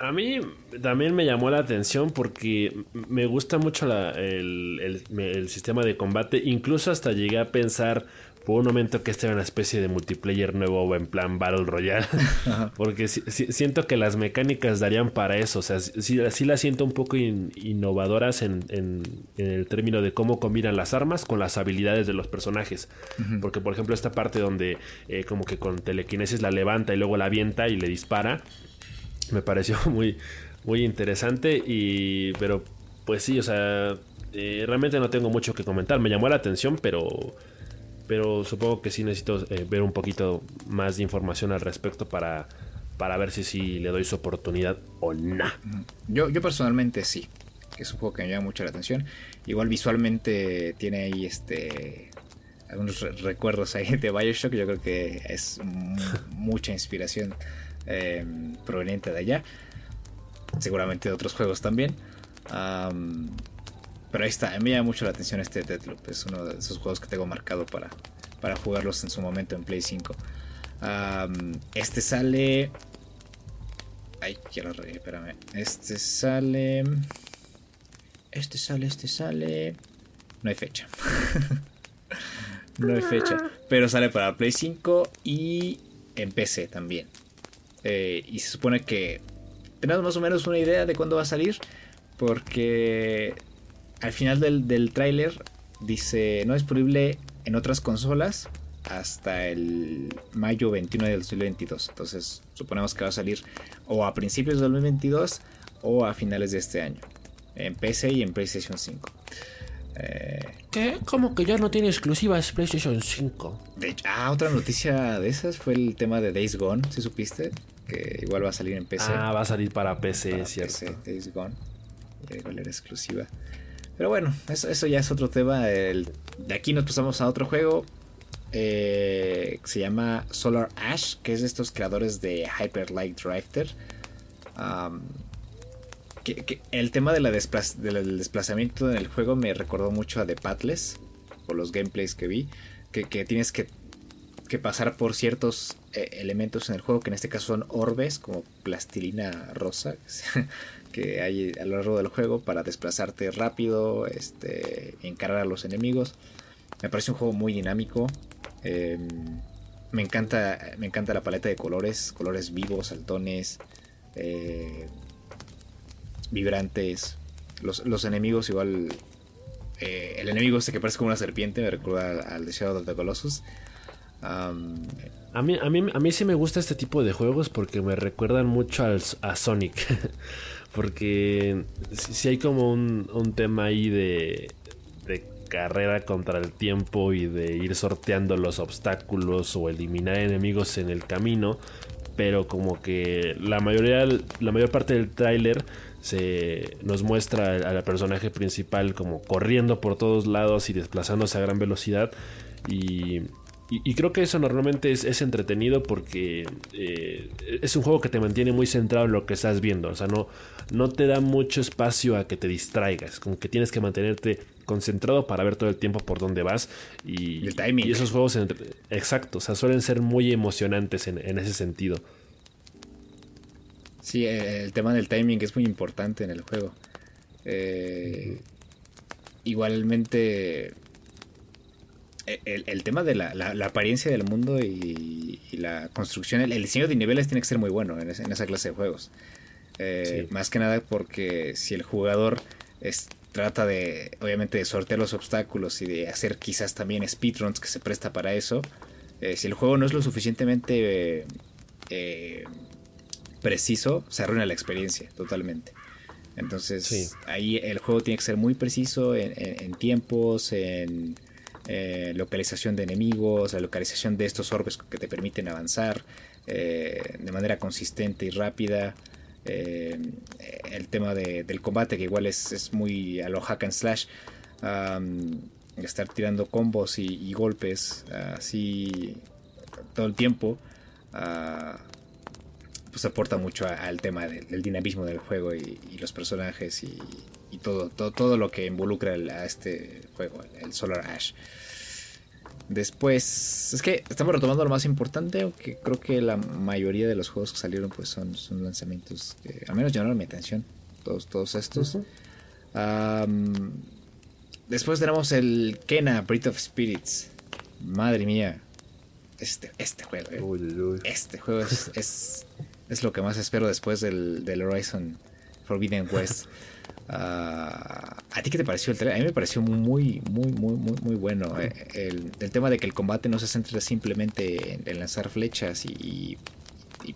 A mí también me llamó la atención porque me gusta mucho el, sistema de combate. Incluso hasta llegué a pensar por un momento que este era una especie de multiplayer nuevo en plan Battle Royale. porque siento que las mecánicas darían para eso. O sea, sí, las siento un poco innovadoras en, el término de cómo combinan las armas con las habilidades de los personajes. Porque, por ejemplo, esta parte donde eh, como que con telequinesis la levanta y luego la avienta y le dispara me pareció muy, muy interesante. Y, pero, pues sí, o sea, eh, realmente no tengo mucho que comentar. Me llamó la atención, pero, pero supongo que sí necesito eh, ver un poquito más de información al respecto para, para ver si, si le doy su oportunidad o no. Yo, yo personalmente sí, que es un juego que me llama mucho la atención. Igual visualmente tiene ahí este algunos recuerdos ahí de Bioshock. Yo creo que es mucha inspiración eh, proveniente de allá. Seguramente de otros juegos también. Pero ahí está, me llama mucho la atención este Deadloop. Es uno de esos juegos que tengo marcado para, para jugarlos en su momento en Play 5. este sale. Ay, quiero reír, espérame. Este sale. Este sale, este sale. No hay fecha. no hay fecha. Pero sale para Play 5 y en PC también. Eh, y se supone que tenemos más o menos una idea de cuándo va a salir. Porque al final del, del tráiler dice no disponible en otras consolas hasta el mayo 21 del 2022. Entonces suponemos que va a salir o a principios del 2022 o a finales de este año. En PC y en PlayStation 5. Eh, ¿Qué? ¿Cómo que ya no tiene exclusivas PlayStation 5? De ah, otra noticia de esas fue el tema de Days Gone, si supiste? Que igual va a salir en PC. Ah, va a salir para PC, cierto. Days Gone. Igual era exclusiva. Pero bueno, eso, ya es otro tema. de aquí nos pasamos a otro juego. Eh, que se llama Solar Ash, que es de estos creadores de Hyper Light Drifter el tema de la del desplazamiento en el juego me recordó mucho a The Pathless, por los gameplays que vi, que, tienes que, pasar por ciertos eh, elementos en el juego, que en este caso son orbes, como plastilina rosa, que hay a lo largo del juego para desplazarte rápido, este, encarar a los enemigos. Me parece un juego muy dinámico. Em, me encanta, me encanta la paleta de colores, colores vivos, saltones. Eh, vibrantes. Los, enemigos igual... Eh, el enemigo este que parece como una serpiente me recuerda al de Shadow of the Colossus. a, mí, a, mí, a mí sí me gusta este tipo de juegos porque me recuerdan mucho a Sonic. porque si, hay como un, un tema ahí de, de carrera contra el tiempo y de ir sorteando los obstáculos o eliminar enemigos en el camino. Pero como que la mayoría, la mayor parte del tráiler se nos muestra al personaje principal como corriendo por todos lados y desplazándose a gran velocidad y, creo que eso normalmente es, entretenido porque eh, es un juego que te mantiene muy centrado en lo que estás viendo. O sea, no, no te da mucho espacio a que te distraigas. Como que tienes que mantenerte concentrado para ver todo el tiempo por dónde vas. Y, y esos juegos, exacto, o sea, suelen ser muy emocionantes en ese sentido. Sí, el tema del timing es muy importante en el juego. Eh, igualmente, el, tema de la, apariencia del mundo y, la construcción, el, diseño de niveles tiene que ser muy bueno en, esa clase de juegos. Eh, más que nada porque si el jugador trata de, obviamente, de sortear los obstáculos y de hacer quizás también speedruns que se presta para eso, eh, si el juego no es lo suficientemente preciso, se arruina la experiencia totalmente. Entonces, ahí el juego tiene que ser muy preciso en, tiempos, en eh, localización de enemigos, la localización de estos orbes que te permiten avanzar eh, de manera consistente y rápida. Eh, el tema del combate, que igual es, muy a lo hack and slash. estar tirando combos y, golpes así todo el tiempo, uh, pues aporta mucho al tema del, dinamismo del juego y, los personajes y, todo, todo, todo, lo que involucra a este juego, el Solar Ash. Después, es que estamos retomando lo más importante, aunque creo que la mayoría de los juegos que salieron pues son, son lanzamientos que al menos llamaron mi atención, todos, todos estos. después tenemos el Kena Breath of Spirits. Madre mía, este, este juego, eh. este juego es, es, es, lo que más espero después del, del Horizon Forbidden West. Ah, ¿A ti qué te pareció el trailer? A mí me pareció muy, muy, muy, muy, muy bueno. Eh, el, tema de que el combate no se centre simplemente en, lanzar flechas y,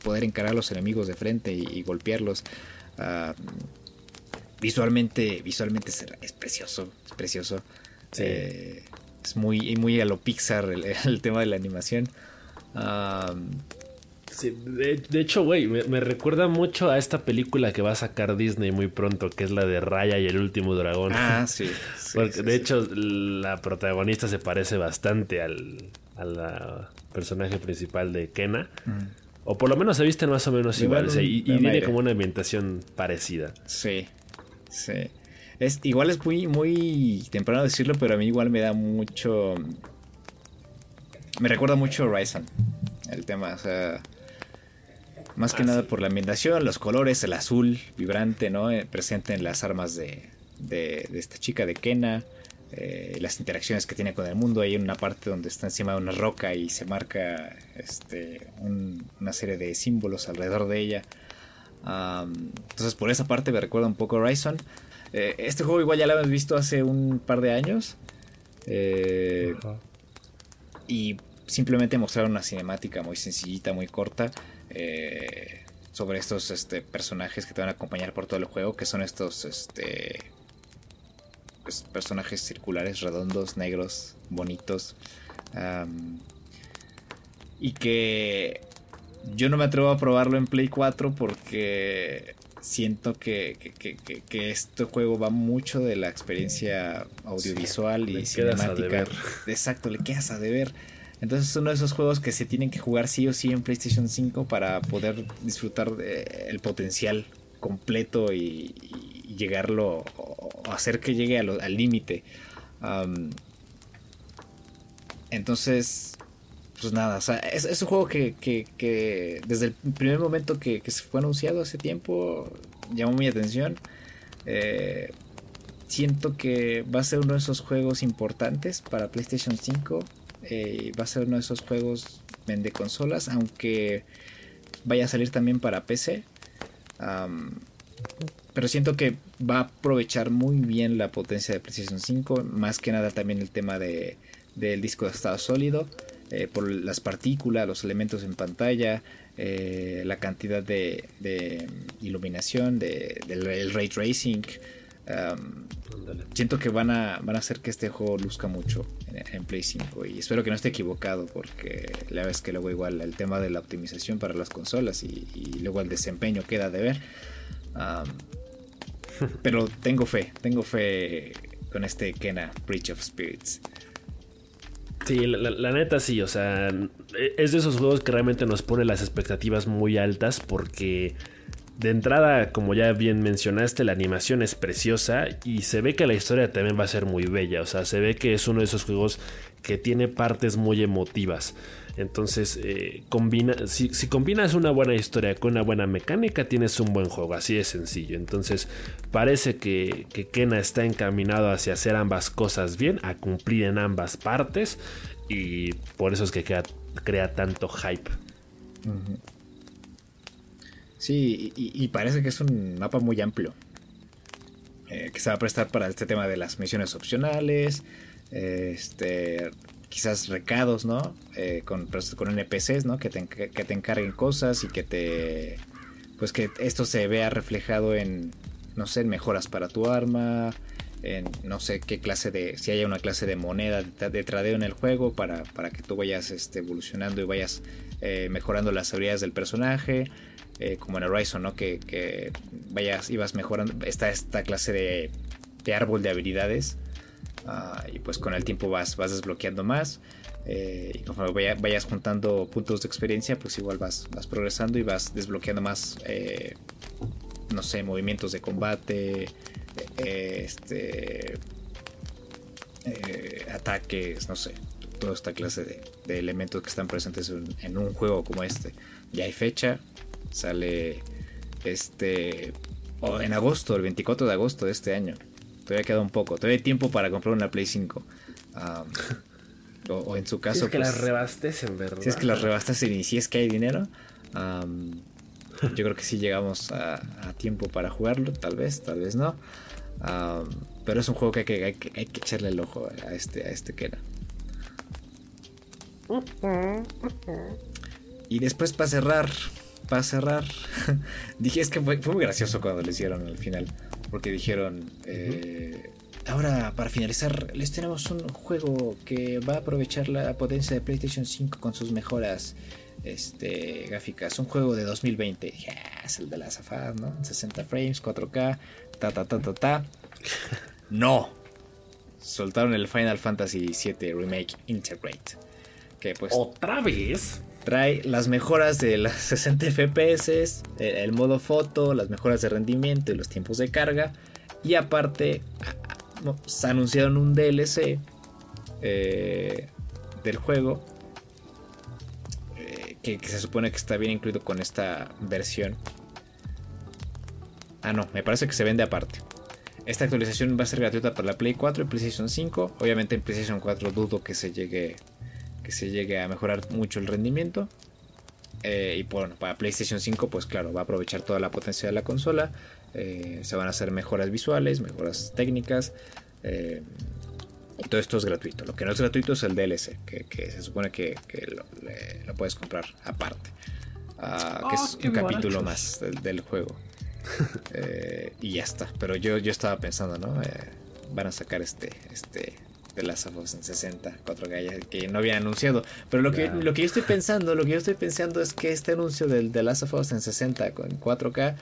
poder encarar a los enemigos de frente y, golpearlos. Ah, visualmente, visualmente es, precioso, es precioso. Eh, es muy, muy a lo Pixar el, tema de la animación. De, hecho, güey, me, recuerda mucho a esta película que va a sacar Disney muy pronto, que es la de Raya y el último dragón. Ah, sí. de hecho, la protagonista se parece bastante al, personaje principal de Kena. O por lo menos se visten más o menos igual. y, tiene como una ambientación parecida. Sí, sí. Es, igual es muy, muy temprano decirlo, pero a mí igual me da mucho. Me recuerda mucho Horizon. El tema, o sea más que nada por la ambientación, los colores, el azul vibrante, ¿no? Eh, presente en las armas de, de, esta chica de Kena. Eh, las interacciones que tiene con el mundo. Hay una parte donde está encima de una roca y se marca este, una serie de símbolos alrededor de ella. entonces, por esa parte me recuerda un poco Horizon. Eh, este juego, igual ya lo hemos visto hace un par de años. y simplemente mostraron una cinemática muy sencillita, muy corta. Eh, sobre estos este, personajes que te van a acompañar por todo el juego, que son estos este, pues, personajes circulares, redondos, negros, bonitos. y que yo no me atrevo a probarlo en Play 4 porque siento que, este juego va mucho de la experiencia audiovisual y cinemática. Exacto, le quedas a deber. Entonces es uno de esos juegos que se tienen que jugar sí o sí en PlayStation 5 para poder disfrutar del potencial completo y, llegarlo o hacer que llegue al límite. entonces, pues nada, es, un juego que, desde el primer momento que, se fue anunciado hace tiempo llamó mi atención. Eh, siento que va a ser uno de esos juegos importantes para PlayStation 5 eh, va a ser uno de esos juegos vende consolas, aunque vaya a salir también para PC. pero siento que va a aprovechar muy bien la potencia de PlayStation 5, más que nada también el tema de, del disco de estado sólido, eh, por las partículas, los elementos en pantalla, eh, la cantidad de, iluminación, del ray tracing siento que van a, van a hacer que este juego luzca mucho en, Play 5 y espero que no esté equivocado porque la vez que luego igual el tema de la optimización para las consolas y, luego el desempeño queda de ver. pero tengo fe, tengo fe con este Kena Breach of Spirits. Sí, la, neta sí, o sea, es de esos juegos que realmente nos pone las expectativas muy altas porque de entrada, como ya bien mencionaste, la animación es preciosa y se ve que la historia también va a ser muy bella. O sea, se ve que es uno de esos juegos que tiene partes muy emotivas. Entonces, eh, combina, si, combinas una buena historia con una buena mecánica, tienes un buen juego, así de sencillo. Entonces, parece que, que Kena está encaminado hacia hacer ambas cosas bien, a cumplir en ambas partes, y por eso es que crea, tanto hype. Sí, y, parece que es un mapa muy amplio. Eh, que se va a prestar para este tema de las misiones opcionales. este. Quizás recados, ¿no? Eh, con, con NPCs, ¿no? Que te, que te encarguen cosas y que te. Pues que esto se vea reflejado en. No sé, mejoras para tu arma. En no sé qué clase de. Si haya una clase de moneda de, tradeo en el juego. Para, para que tú vayas este, evolucionando y vayas eh, mejorando las habilidades del personaje. Eh, como en Horizon, ¿no? Que, vayas, ibas mejorando. Está esta clase de, árbol de habilidades. Ah, y pues con el tiempo vas, vas desbloqueando más. Eh, y conforme vayas juntando puntos de experiencia, pues igual vas, vas progresando y vas desbloqueando más, eh, no sé, movimientos de combate, este, ataques, no sé, toda esta clase de, elementos que están presentes en, un juego como este. Ya hay fecha, sale este, en agosto, el 24 de agosto de este año. Todavía queda un poco, todavía hay tiempo para comprar una Play 5. O, en su caso. Si es que las pues, en ¿verdad? Si es que las rebastecen y si es que hay dinero. yo creo que sí llegamos a, tiempo para jugarlo, tal vez, tal vez no. pero es un juego que hay que, hay que, echarle el ojo a este, a este que era. Y después para cerrar, para cerrar, dije es que fue, muy gracioso cuando lo hicieron al final, porque dijeron, eh, Ahora, para finalizar, les tenemos un juego que va a aprovechar la potencia de PlayStation 5 con sus mejoras este, gráficas. Un juego de 2020. es el de la Zafaz, ¿no? 60 frames, 4K, ta ta ta ta ta. No. Soltaron el Final Fantasy VII Remake Integrate. Que pues. ¿Otra vez? Trae las mejoras de las 60 FPS, el modo foto, las mejoras de rendimiento y los tiempos de carga. Y aparte, se anunciaron un DLC eh, del juego eh, que, se supone que está bien incluido con esta versión. Ah, no, me parece que se vende aparte. Esta actualización va a ser gratuita para la Play 4 y PlayStation 5. Obviamente en PlayStation 4 dudo que se llegue, que se llegue a mejorar mucho el rendimiento. Eh, y bueno, para PlayStation 5, pues claro, va a aprovechar toda la potencia de la consola. Eh, se van a hacer mejoras visuales, mejoras técnicas. Eh, y todo esto es gratuito. Lo que no es gratuito es el DLC, que, se supone que, lo, puedes comprar aparte. Ah, que es oh, un capítulo más del, juego. Eh, y ya está. Pero yo, yo estaba pensando, ¿no? van a sacar este, este de las of en 60, 4K, que no había anunciado. Pero lo que, lo que yo estoy pensando, lo que yo estoy pensando es que este anuncio del The Last of Us en 60 con 4K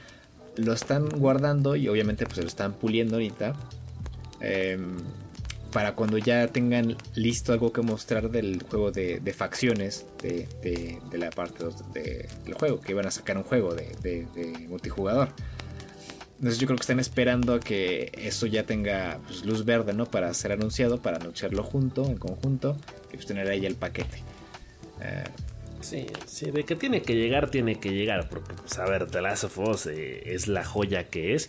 lo están guardando y obviamente pues lo están puliendo ahorita. Em, para cuando ya tengan listo algo que mostrar del juego de, facciones de, la parte del juego, que iban a sacar un juego de, multijugador. Entonces yo creo que están esperando a que eso ya tenga pues, luz verde, ¿no? Para ser anunciado, para anunciarlo junto, en conjunto, y pues tener ahí el paquete. Eh, Sí, sí, de que tiene que llegar, tiene que llegar. Porque, pues, a ver, The Last of Us eh, es la joya que es.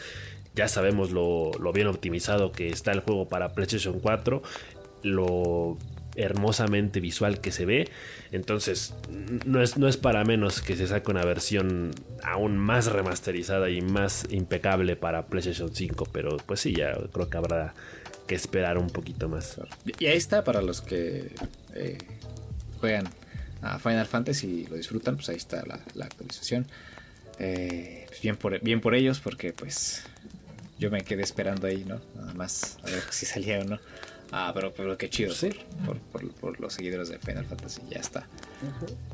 Ya sabemos lo, bien optimizado que está el juego para PlayStation 4. Lo hermosamente visual que se ve. Entonces, no es, no es para menos que se saque una versión aún más remasterizada y más impecable para PlayStation 5. Pero pues sí, ya creo que habrá que esperar un poquito más. Y ahí está para los que eh, juegan a Final Fantasy y lo disfrutan, pues ahí está la, actualización. Eh, pues bien, por, bien por ellos, porque pues yo me quedé esperando ahí, ¿no? Nada más a ver si salía o no. Ah, pero, pero qué chido sí. por, los seguidores de Final Fantasy, ya está.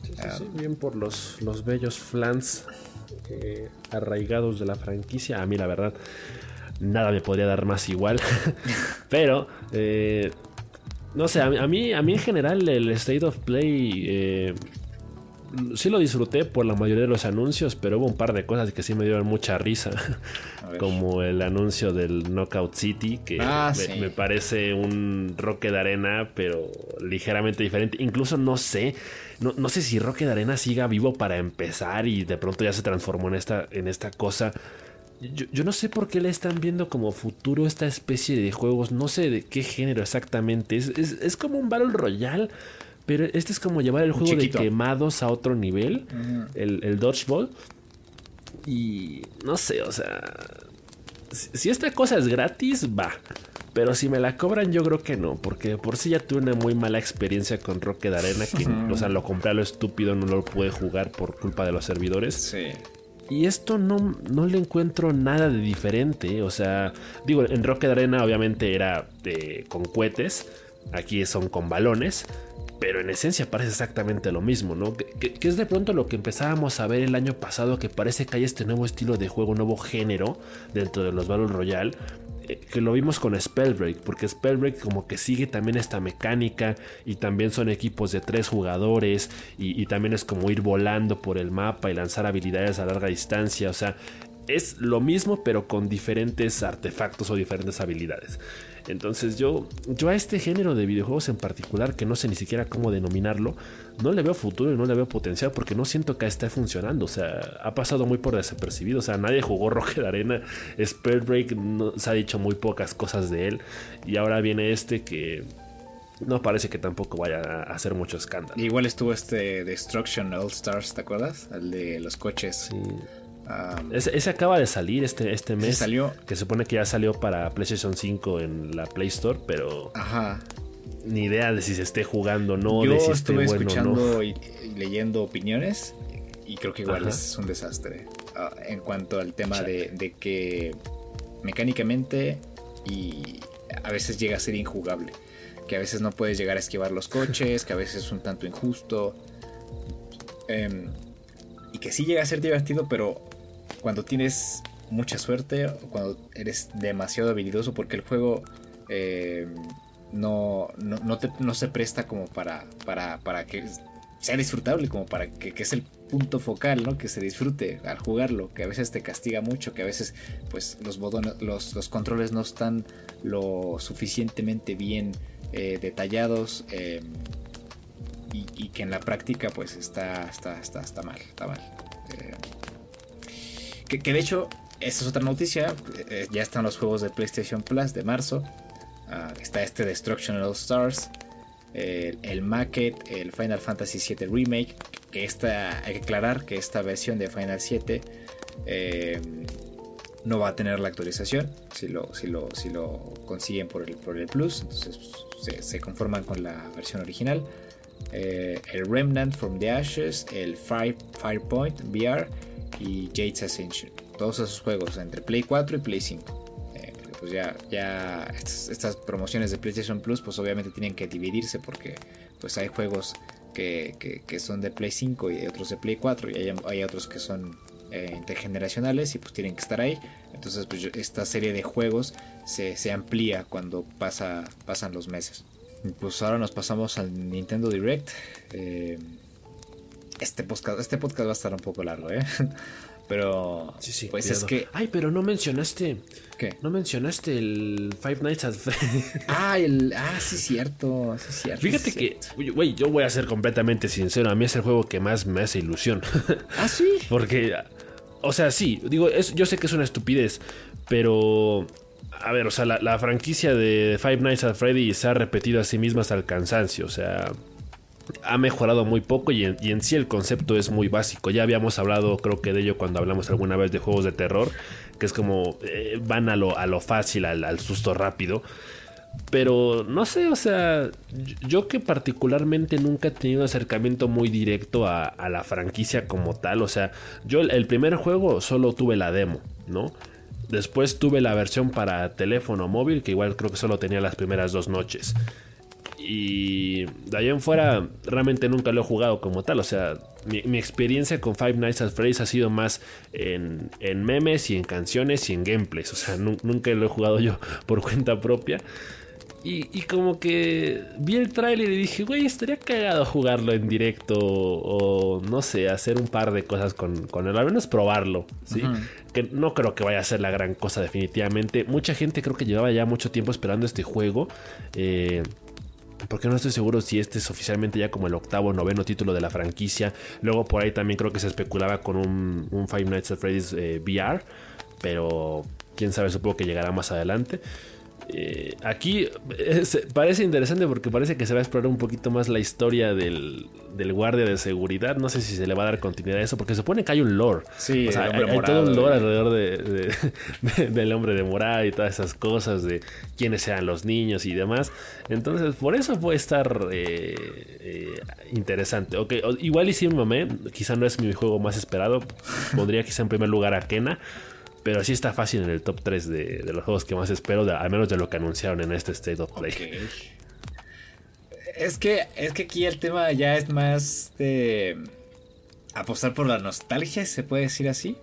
sí, sí, sí, bien por los, los bellos flans eh, arraigados de la franquicia. A mí, la verdad, nada me podría dar más igual. pero eh, no sé, a, mí, a mí en general el State of Play eh, sí lo disfruté por la mayoría de los anuncios, pero hubo un par de cosas que sí me dieron mucha risa. Como el anuncio del Knockout City, que ah, me, parece un Roque de Arena, pero ligeramente diferente. Incluso no sé, no, no sé si Roque de Arena siga vivo para empezar y de pronto ya se transformó en esta, en esta cosa yo, no sé por qué le están viendo como futuro esta especie de juegos. No sé de qué género exactamente. Es, como un Battle Royale. Pero este es como llevar el juego de quemados a otro nivel. el, el Dodgeball. Y no sé, o sea. Si, esta cosa es gratis, va. Pero si me la cobran, yo creo que no. Porque por sí ya tuve una muy mala experiencia con Rocket Arena. Que, o sea, lo compré a lo estúpido, no lo pude jugar por culpa de los servidores. Sí. Y esto no, no le encuentro nada de diferente. O sea, digo, en Rocket Arena obviamente era con cohetes. Aquí son con balones. Pero en esencia parece exactamente lo mismo, ¿no? Que, es de pronto lo que empezábamos a ver el año pasado, que parece que hay este nuevo estilo de juego, nuevo género dentro de los Battle Royale, eh, que lo vimos con Spellbreak, porque Spellbreak como que sigue también esta mecánica y también son equipos de tres jugadores y, y también es como ir volando por el mapa y lanzar habilidades a larga distancia, o sea, es lo mismo pero con diferentes artefactos o diferentes habilidades. Entonces yo, yo a este género de videojuegos en particular, que no sé ni siquiera cómo denominarlo, no le veo futuro y no le veo potencial porque no siento que esté funcionando. O sea, ha pasado muy por desapercibido. O sea, nadie jugó Rocket Arena. Spellbreak no, se ha dicho muy pocas cosas de él. Y ahora viene este que no parece que tampoco vaya a hacer mucho escándalo. Igual estuvo este Destruction All Stars, ¿te acuerdas? El de los coches. Sí. Ese, acaba de salir este, este mes. salió. Que se supone que ya salió para PlayStation 5 en la Play Store, pero. Ajá. Ni idea de si se esté jugando o no. Yo de si estuve esté bueno escuchando y, leyendo opiniones y creo que igual es un desastre. Uh, en cuanto al tema de, de, que mecánicamente y a veces llega a ser injugable. Que a veces no puedes llegar a esquivar los coches, que a veces es un tanto injusto. Um, y que sí llega a ser divertido, pero cuando tienes mucha suerte, cuando eres demasiado habilidoso, porque el juego eh, no, no, no, te, no, se presta como para, para, para que sea disfrutable, como para que, que, es el punto focal, ¿no? Que se disfrute al jugarlo, que a veces te castiga mucho, que a veces pues los botones, los, los controles no están lo suficientemente bien eh, detallados. Eh, y, y, que en la práctica pues está, está, está, está mal, está mal. Que, de hecho, esta es otra noticia, eh, ya están los juegos de PlayStation Plus de marzo, uh, está este Destruction All Stars, el, el el Final Fantasy VII Remake, que esta, hay que aclarar que esta versión de Final 7 eh, no va a tener la actualización si lo, si lo, si lo consiguen por el, por el Plus, entonces se, se conforman con la versión original. Eh, el Remnant from the Ashes, el Fire, Firepoint VR y Jade's Ascension. Todos esos juegos entre Play 4 y Play 5. Eh, pues ya, ya estas, promociones de PlayStation Plus pues obviamente tienen que dividirse porque pues hay juegos que, que, son de Play 5 y otros de Play 4 y hay, hay otros que son eh, intergeneracionales y pues tienen que estar ahí. Entonces pues esta serie de juegos se, se amplía cuando pasa, pasan los meses. Pues ahora nos pasamos al Nintendo Direct. Eh, este, podcast, este podcast va a estar un poco largo, ¿eh? Pero. Sí, sí, pues cuidado. es que. Ay, pero no mencionaste. ¿Qué? No mencionaste el Five Nights at Freddy's. Ah, el. Ah, sí, cierto. Sí, cierto. Fíjate sí, que. Güey, yo voy a ser completamente sincero. A mí es el juego que más me hace ilusión. Ah, sí. Porque. O sea, sí. Digo, es, yo sé que es una estupidez. Pero. A ver, o sea, la, la, franquicia de Five Nights at Freddy's se ha repetido a sí misma hasta el cansancio. O sea, ha mejorado muy poco y en, sí el concepto es muy básico. Ya habíamos hablado, creo que de ello cuando hablamos alguna vez de juegos de terror, que es como eh, van a lo, a lo fácil, al, susto rápido. Pero no sé, o sea, yo que particularmente nunca he tenido acercamiento muy directo a, a la franquicia como tal. O sea, yo el, el primer juego solo tuve la demo, ¿no? Después tuve la versión para teléfono móvil, que igual creo que solo tenía las primeras dos noches. Y de ahí en fuera realmente nunca lo he jugado como tal. O sea, mi, mi experiencia con Five Nights at Freddy's ha sido más en, en, memes y en canciones y en gameplays. O sea, nunca lo he jugado yo por cuenta propia. Y, y, como que vi el tráiler y dije, güey, estaría cagado jugarlo en directo o, no sé, hacer un par de cosas con, con él, al menos probarlo, ¿sí? Uh -huh. Que no creo que vaya a ser la gran cosa definitivamente. Mucha gente creo que llevaba ya mucho tiempo esperando este juego. Eh, porque no estoy seguro si este es oficialmente ya como el octavo o noveno título de la franquicia. Luego por ahí también creo que se especulaba con un, Five Nights at Freddy's eh, VR, pero quién sabe, supongo que llegará más adelante. Eh, aquí es, parece interesante porque parece que se va a explorar un poquito más la historia del, del, guardia de seguridad. No sé si se le va a dar continuidad a eso, porque se supone que hay un lore. Sí, o sea, hay, hay, todo un lore alrededor de, de, de, del hombre de morada y todas esas cosas, de quiénes sean los niños y demás. Entonces, por eso puede estar eh, eh, interesante. Okay, igual y si un mamé, quizá no es mi juego más esperado. Pondría quizá en primer lugar a Kena. Pero sí está fácil en el top 3 de, de los juegos que más espero, de, al menos de lo que anunciaron en este State of Play. Okay. Es que, es que aquí el tema ya es más de apostar por la nostalgia, se puede decir así.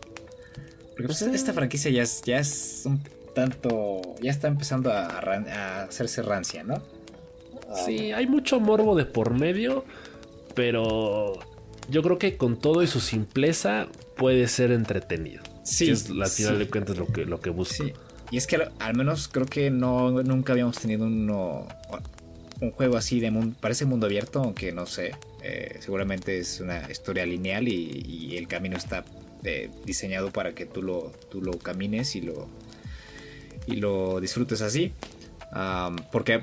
Porque pues, esta franquicia ya es, ya es un tanto, ya está empezando a, hacerse rancia, ¿no? Sí, hay mucho morbo de por medio, pero yo creo que con todo y su simpleza puede ser entretenido. Sí, es la final de cuentas lo que, lo que busco. Y es que al, menos creo que no nunca habíamos tenido uno, un juego así de mundo, parece mundo abierto, aunque no sé, eh, seguramente es una historia lineal y, el camino está eh, diseñado para que tú lo, tú lo camines y lo, y lo disfrutes así. porque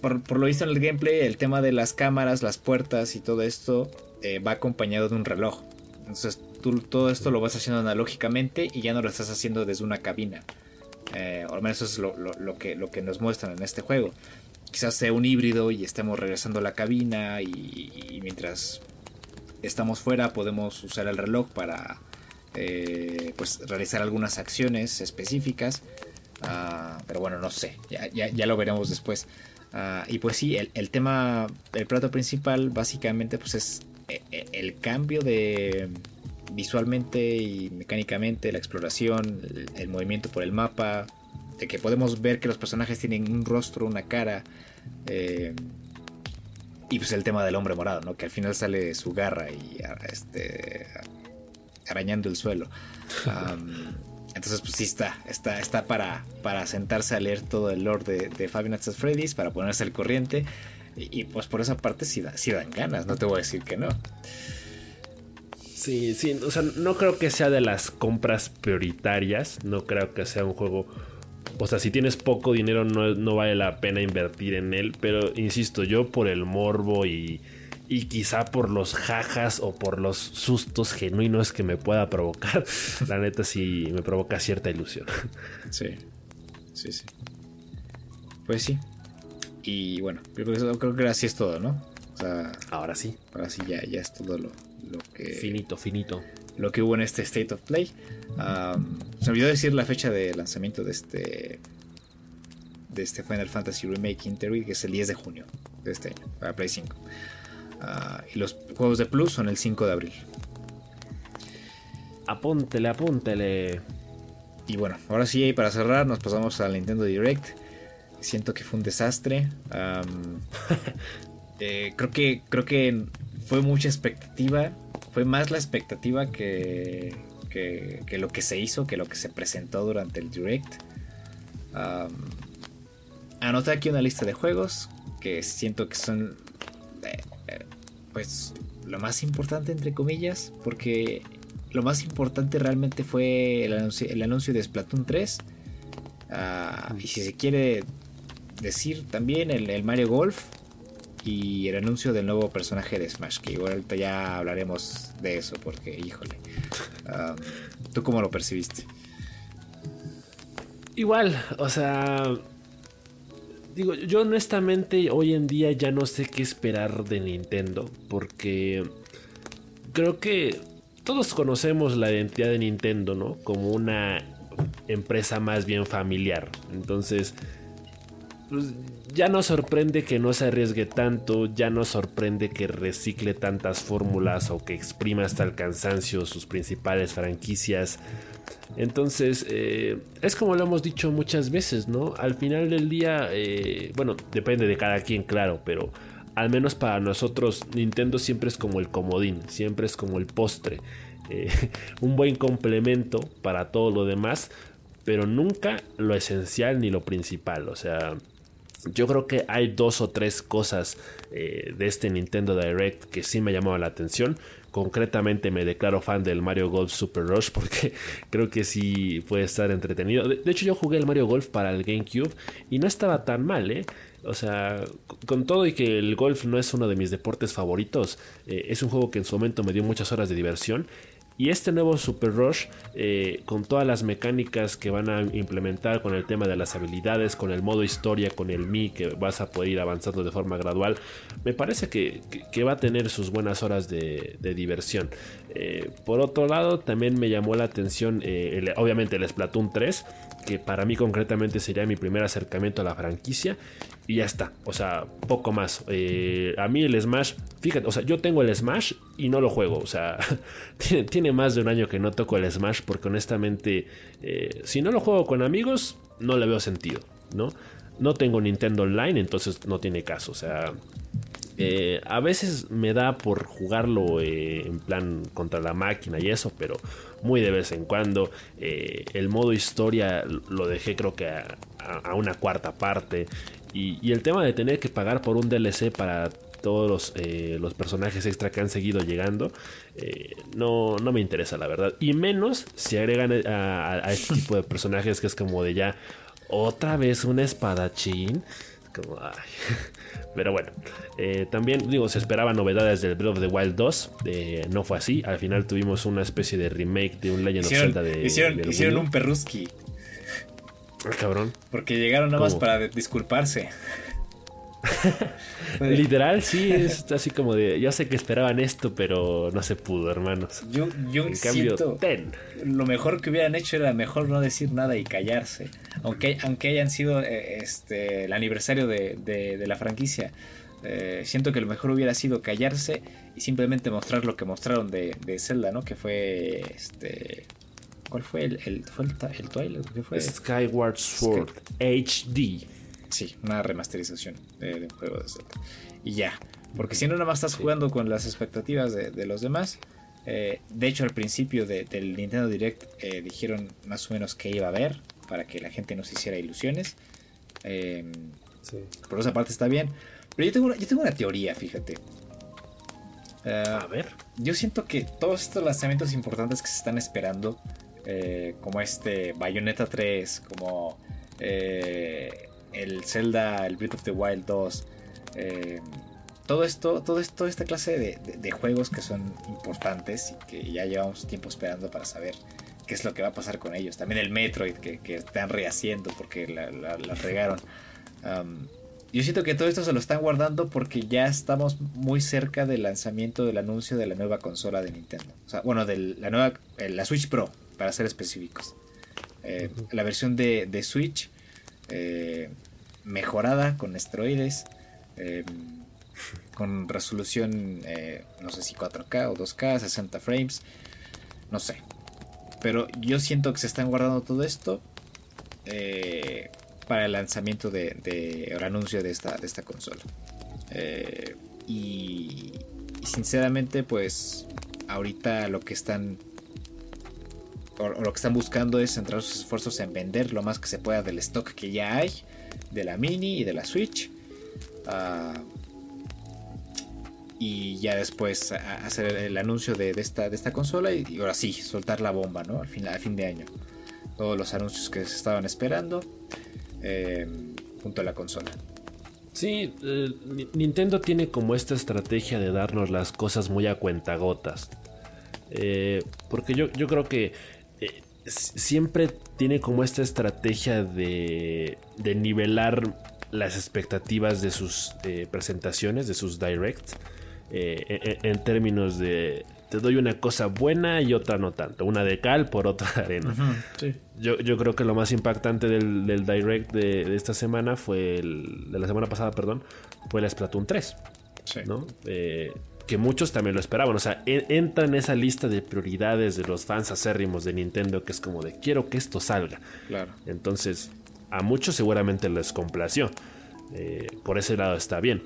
por, lo visto en el gameplay, el tema de las cámaras, las puertas y todo esto eh, va acompañado de un reloj. Entonces todo esto lo vas haciendo analógicamente y ya no lo estás haciendo desde una cabina. Eh, o al menos eso es lo, que, lo que nos muestran en este juego. Quizás sea un híbrido y estemos regresando a la cabina y, mientras estamos fuera podemos usar el reloj para eh, pues realizar algunas acciones específicas. Ah, pero bueno, no sé, ya, ya, lo veremos después. Ah, y pues sí, el, tema, el plato principal básicamente pues es eh, el cambio de visualmente y mecánicamente, la exploración, el, movimiento por el mapa, de que podemos ver que los personajes tienen un rostro, una cara. Eh, y pues el tema del hombre morado, ¿no? Que al final sale su garra y este, arañando el suelo. entonces, pues sí está, está, está para, para sentarse a leer todo el lore de, de Five Nights at Freddy's, para ponerse al corriente. Y, pues por esa parte sí, dan ganas, no te voy a decir que no. Sí, sí, o sea, no creo que sea de las compras prioritarias, no creo que sea un juego... O sea, si tienes poco dinero no, no vale la pena invertir en él, pero insisto, yo por el morbo y, y quizá por los jajas o por los sustos genuinos que me pueda provocar, la neta sí me provoca cierta ilusión. Sí, sí, sí. Pues sí, y bueno, creo que así es todo, ¿no? ahora sí. Ahora sí, ya, ya es todo lo, que. Finito, finito. Lo que hubo en este State of Play. se olvidó decir la fecha de lanzamiento de este. De este Final Fantasy Remake Interview, que es el 10 de junio de este año, para Play 5. Ah, y los juegos de Plus son el 5 de abril. Apúntele, apúntele. Y bueno, ahora sí, para cerrar, nos pasamos al Nintendo Direct. Siento que fue un desastre. Eh, creo que creo que fue mucha expectativa. Fue más la expectativa que, que, lo que se hizo, que lo que se presentó durante el direct. anoté aquí una lista de juegos que siento que son eh, eh, pues lo más importante entre comillas porque lo más importante realmente fue el anuncio, el anuncio de Splatoon 3 ah, y si se quiere decir también el, Mario Golf y el anuncio del nuevo personaje de Smash, que igual ya hablaremos de eso, porque híjole, um, ¿tú cómo lo percibiste? Igual, o sea, digo, yo honestamente hoy en día ya no sé qué esperar de Nintendo, porque creo que todos conocemos la identidad de Nintendo, ¿no? Como una empresa más bien familiar. Entonces, pues, ya nos sorprende que no se arriesgue tanto, ya nos sorprende que recicle tantas fórmulas o que exprima hasta el cansancio sus principales franquicias. Entonces, eh, es como lo hemos dicho muchas veces, ¿no? Al final del día, eh, bueno, depende de cada quien, claro, pero al menos para nosotros, Nintendo siempre es como el comodín, siempre es como el postre. Eh, un buen complemento para todo lo demás, pero nunca lo esencial ni lo principal. O sea, yo creo que hay dos o tres cosas eh, de este Nintendo Direct que sí me llamaban la atención. Concretamente me declaro fan del Mario Golf Super Rush porque creo que sí puede estar entretenido. De, hecho yo jugué el Mario Golf para el GameCube y no estaba tan mal, ¿eh? O sea, con todo y que el golf no es uno de mis deportes favoritos, eh, es un juego que en su momento me dio muchas horas de diversión y este nuevo Super Rush, eh, con todas las mecánicas que van a implementar con el tema de las habilidades, con el modo historia, con el Mi, que vas a poder ir avanzando de forma gradual, me parece que, va a tener sus buenas horas de, diversión. Eh, por otro lado, también me llamó la atención, eh, obviamente, el Splatoon 3, que para mí concretamente sería mi primer acercamiento a la franquicia y ya está. O sea, poco más. Eh, a mí el Smash, fíjate, o sea, yo tengo el Smash y no lo juego. O sea, tiene, más de un año que no toco el Smash porque honestamente, eh, si no lo juego con amigos, no le veo sentido, ¿no? No tengo Nintendo Online, entonces no tiene caso. O sea, eh, a veces me da por jugarlo eh, en plan contra la máquina y eso, pero muy de vez en cuando. Eh, el modo historia lo dejé creo que a, una cuarta parte. Y, el tema de tener que pagar por un DLC para todos los, personajes extra que han seguido llegando, no, no, me interesa la verdad. Y menos si agregan a, a este tipo de personajes que es como de ya otra vez un espadachín. Como, Pero bueno, eh, también digo, se esperaban novedades del Breath of the Wild 2. Eh, no fue así. Al final tuvimos una especie de remake de un Legend of Zelda de. Hicieron, un perruski. Ah, cabrón. Porque llegaron nada más para disculparse. Literal, sí, es así como de. Ya sé que esperaban esto, pero no se pudo, hermanos. Yo, yo en cambio, ten. lo mejor que hubieran hecho era mejor no decir nada y callarse. Aunque, aunque hayan sido eh, este, el aniversario de, la franquicia. Eh, siento que lo mejor hubiera sido callarse y simplemente mostrar lo que mostraron de, Zelda, ¿no? Que fue este. ¿Cuál fue el, el, fue el, ¿Qué fue? Skyward Sword HD. Sí, una remasterización de, un juego de Zelda. Y ya. Porque si no, nada más estás jugando con las expectativas de, los demás. Eh, de hecho, al principio del Nintendo Direct eh, dijeron más o menos qué iba a haber para que la gente no se hiciera ilusiones. Em, por esa parte está bien. Pero yo tengo una, yo tengo una teoría, fíjate. Eh, a ver. Yo siento que todos estos lanzamientos importantes que se están esperando, como este Bayonetta 3, como el Zelda, el Breath of the Wild 2, eh, todo esto, todo esto, esta clase de, juegos que son importantes y que ya llevamos tiempo esperando para saber qué es lo que va a pasar con ellos. También el Metroid que, están rehaciendo porque la, regaron. yo siento que todo esto se lo están guardando porque ya estamos muy cerca del lanzamiento del anuncio de la nueva consola de Nintendo. O sea, bueno, de la nueva, eh, la Switch Pro, para ser específicos. Eh, la versión de, de Switch eh, mejorada con esteroides, eh, con resolución, eh, no sé si 4K o 2K, 60 frames, no sé. Pero yo siento que se están guardando todo esto para el lanzamiento de, el anuncio de esta, de esta consola. y, sinceramente, pues ahorita lo que están lo que están buscando es centrar sus esfuerzos en vender lo más que se pueda del stock que ya hay, de la mini y de la Switch. Ah, y ya después hacer el anuncio de, esta, de esta consola y, ahora sí, soltar la bomba, ¿no? Al fin, fin de año. Todos los anuncios que se estaban esperando eh, junto a la consola. Sí, eh, Nintendo tiene como esta estrategia de darnos las cosas muy a cuentagotas. Eh, porque yo, yo creo que siempre tiene como esta estrategia de, de nivelar las expectativas de sus eh, presentaciones, de sus directs, eh, en, términos de te doy una cosa buena y otra no tanto, una de cal por otra de arena. yo, yo, creo que lo más impactante del, direct de, esta semana fue, el, de la semana pasada, perdón, fue la Splatoon 3. ¿no? Eh, que muchos también lo esperaban. O sea, entra en esa lista de prioridades de los fans acérrimos de Nintendo, que es como de quiero que esto salga. Claro. Entonces, a muchos seguramente les complació. Eh, por ese lado está bien.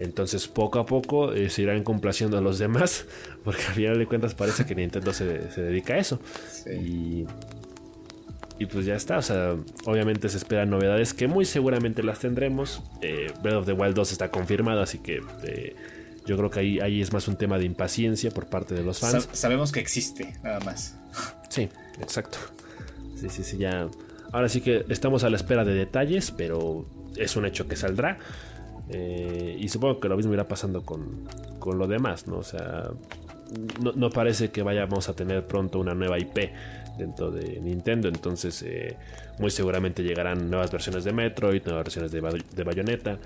Entonces, poco a poco eh, se irán complaciendo a los demás, porque al final de cuentas parece que Nintendo se, dedica a eso. Y, y pues ya está. O sea, obviamente se esperan novedades que muy seguramente las tendremos. Eh, Breath of the Wild 2 está confirmado, así que yo creo que ahí, ahí es más un tema de impaciencia por parte de los fans. sabemos que existe, nada más. Sí, exacto. Sí, sí, sí, ya. Ahora sí que estamos a la espera de detalles, pero es un hecho que saldrá. Eh, y supongo que lo mismo irá pasando con, con lo demás, ¿no? O sea, no, parece que vayamos a tener pronto una nueva IP dentro de Nintendo. Entonces, eh, muy seguramente llegarán nuevas versiones de Metroid, nuevas versiones de, de Bayonetta.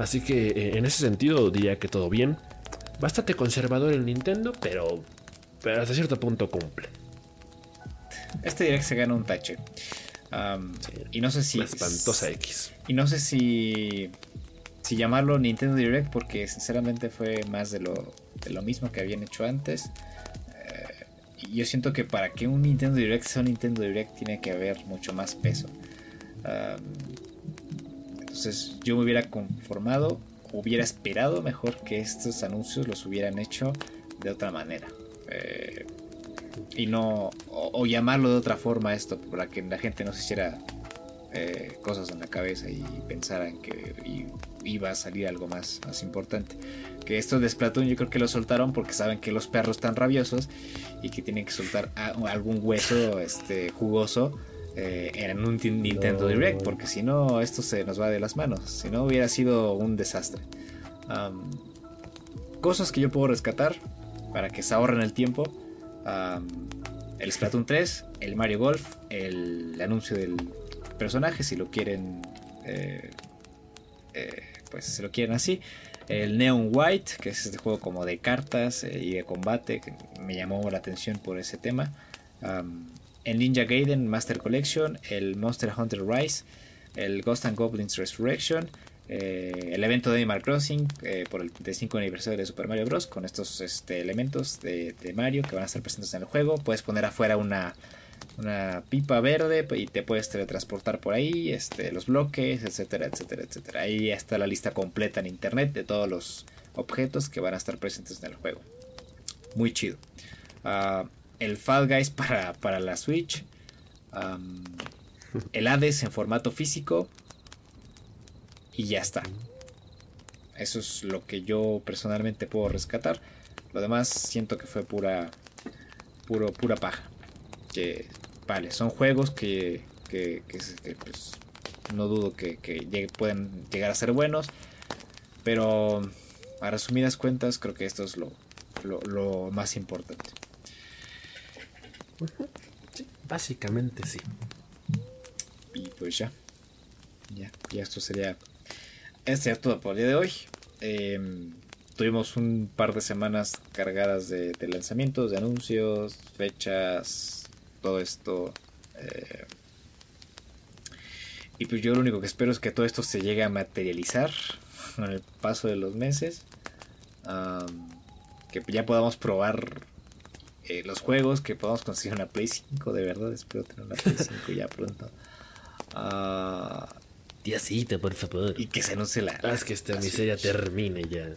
Así que eh, en ese sentido diría que todo bien. Bastante conservador el Nintendo, pero, pero hasta cierto punto cumple. Este direct se gana un tache. y no sé si. espantosa X. Y no sé si. Si llamarlo Nintendo Direct, porque sinceramente fue más de lo, de lo mismo que habían hecho antes. Eh, y yo siento que para que un Nintendo Direct sea un Nintendo Direct, tiene que haber mucho más peso. Entonces yo me hubiera conformado, hubiera esperado mejor que estos anuncios los hubieran hecho de otra manera. Eh, y no, o, llamarlo de otra forma esto, para que la gente no se hiciera eh, cosas en la cabeza y pensaran que iba a salir algo más, más importante. Que esto de Splatoon yo creo que lo soltaron porque saben que los perros están rabiosos y que tienen que soltar algún hueso este, jugoso eh, en un Nintendo Direct, porque si no, esto se nos va de las manos. Si no, hubiera sido un desastre. cosas que yo puedo rescatar para que se ahorren el tiempo. el Splatoon 3, el Mario Golf, el anuncio del personaje, si lo quieren, eh, eh, pues si lo quieren así. El Neon White, que es este juego como de cartas eh, y de combate, que me llamó la atención por ese tema. El Ninja Gaiden Master Collection, el Monster Hunter Rise, el Ghost and Goblins Resurrection, el evento de Animal Crossing por el 35 aniversario de Super Mario Bros. con estos este, elementos de, de, Mario que van a estar presentes en el juego. Puedes poner afuera una una pipa verde y te puedes teletransportar por ahí, este, los bloques, etcétera, etcétera, etcétera. Ahí está la lista completa en internet de todos los objetos que van a estar presentes en el juego. Muy chido. Ah, el Fall Guys para, para la Switch. el Hades en formato físico. Y ya está. Eso es lo que yo personalmente puedo rescatar. Lo demás siento que fue pura, puro, pura paja que vale, son juegos que, que, pues, no dudo que, pueden llegar a ser buenos, pero a resumidas cuentas creo que esto es lo, lo, más importante. Básicamente sí. Y pues ya, ya, ya esto sería, esto sería todo por el día de hoy. Em, tuvimos un par de semanas cargadas de lanzamientos, de anuncios, fechas, todo esto. Eh, y pues yo lo único que espero es que todo esto se llegue a materializar con el paso de los meses. que ya podamos probar eh, los juegos, que podamos conseguir una Play 5, de verdad. Espero tener una Play 5 ya pronto. Uh, por favor. Y que se anuncie la. Haz que esta miseria termine ya.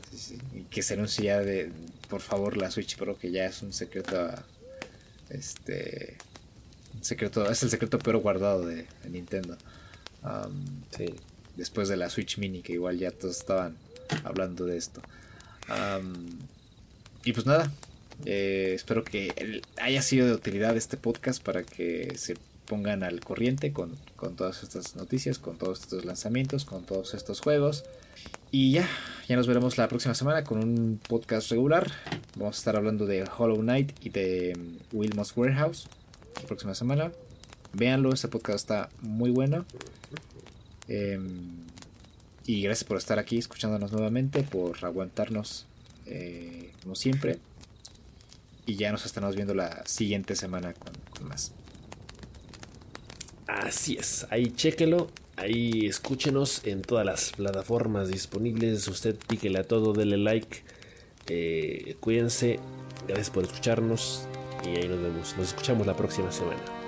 Y que se anuncie ya de, por favor, la Switch Pro, que ya es un secreto. Este secreto, es el secreto peor guardado de, Nintendo. Después de la Switch Mini, que igual ya todos estaban hablando de esto. y pues nada, eh, espero que haya sido de utilidad este podcast para que se pongan al corriente con, con, todas estas noticias, con todos estos lanzamientos, con todos estos juegos. Y ya, ya nos veremos la próxima semana con un podcast regular. Vamos a estar hablando de Hollow Knight y de Wilmos Warehouse la próxima semana. Véanlo, este podcast está muy bueno. Em, y gracias por estar aquí escuchándonos nuevamente, por aguantarnos eh, como siempre. Y ya nos estaremos viendo la siguiente semana con, más. Así es, ahí chéquelo, ahí escúchenos en todas las plataformas disponibles. Usted píquele a todo, dele like. Eh, cuídense, gracias por escucharnos y ahí nos vemos. Nos escuchamos la próxima semana.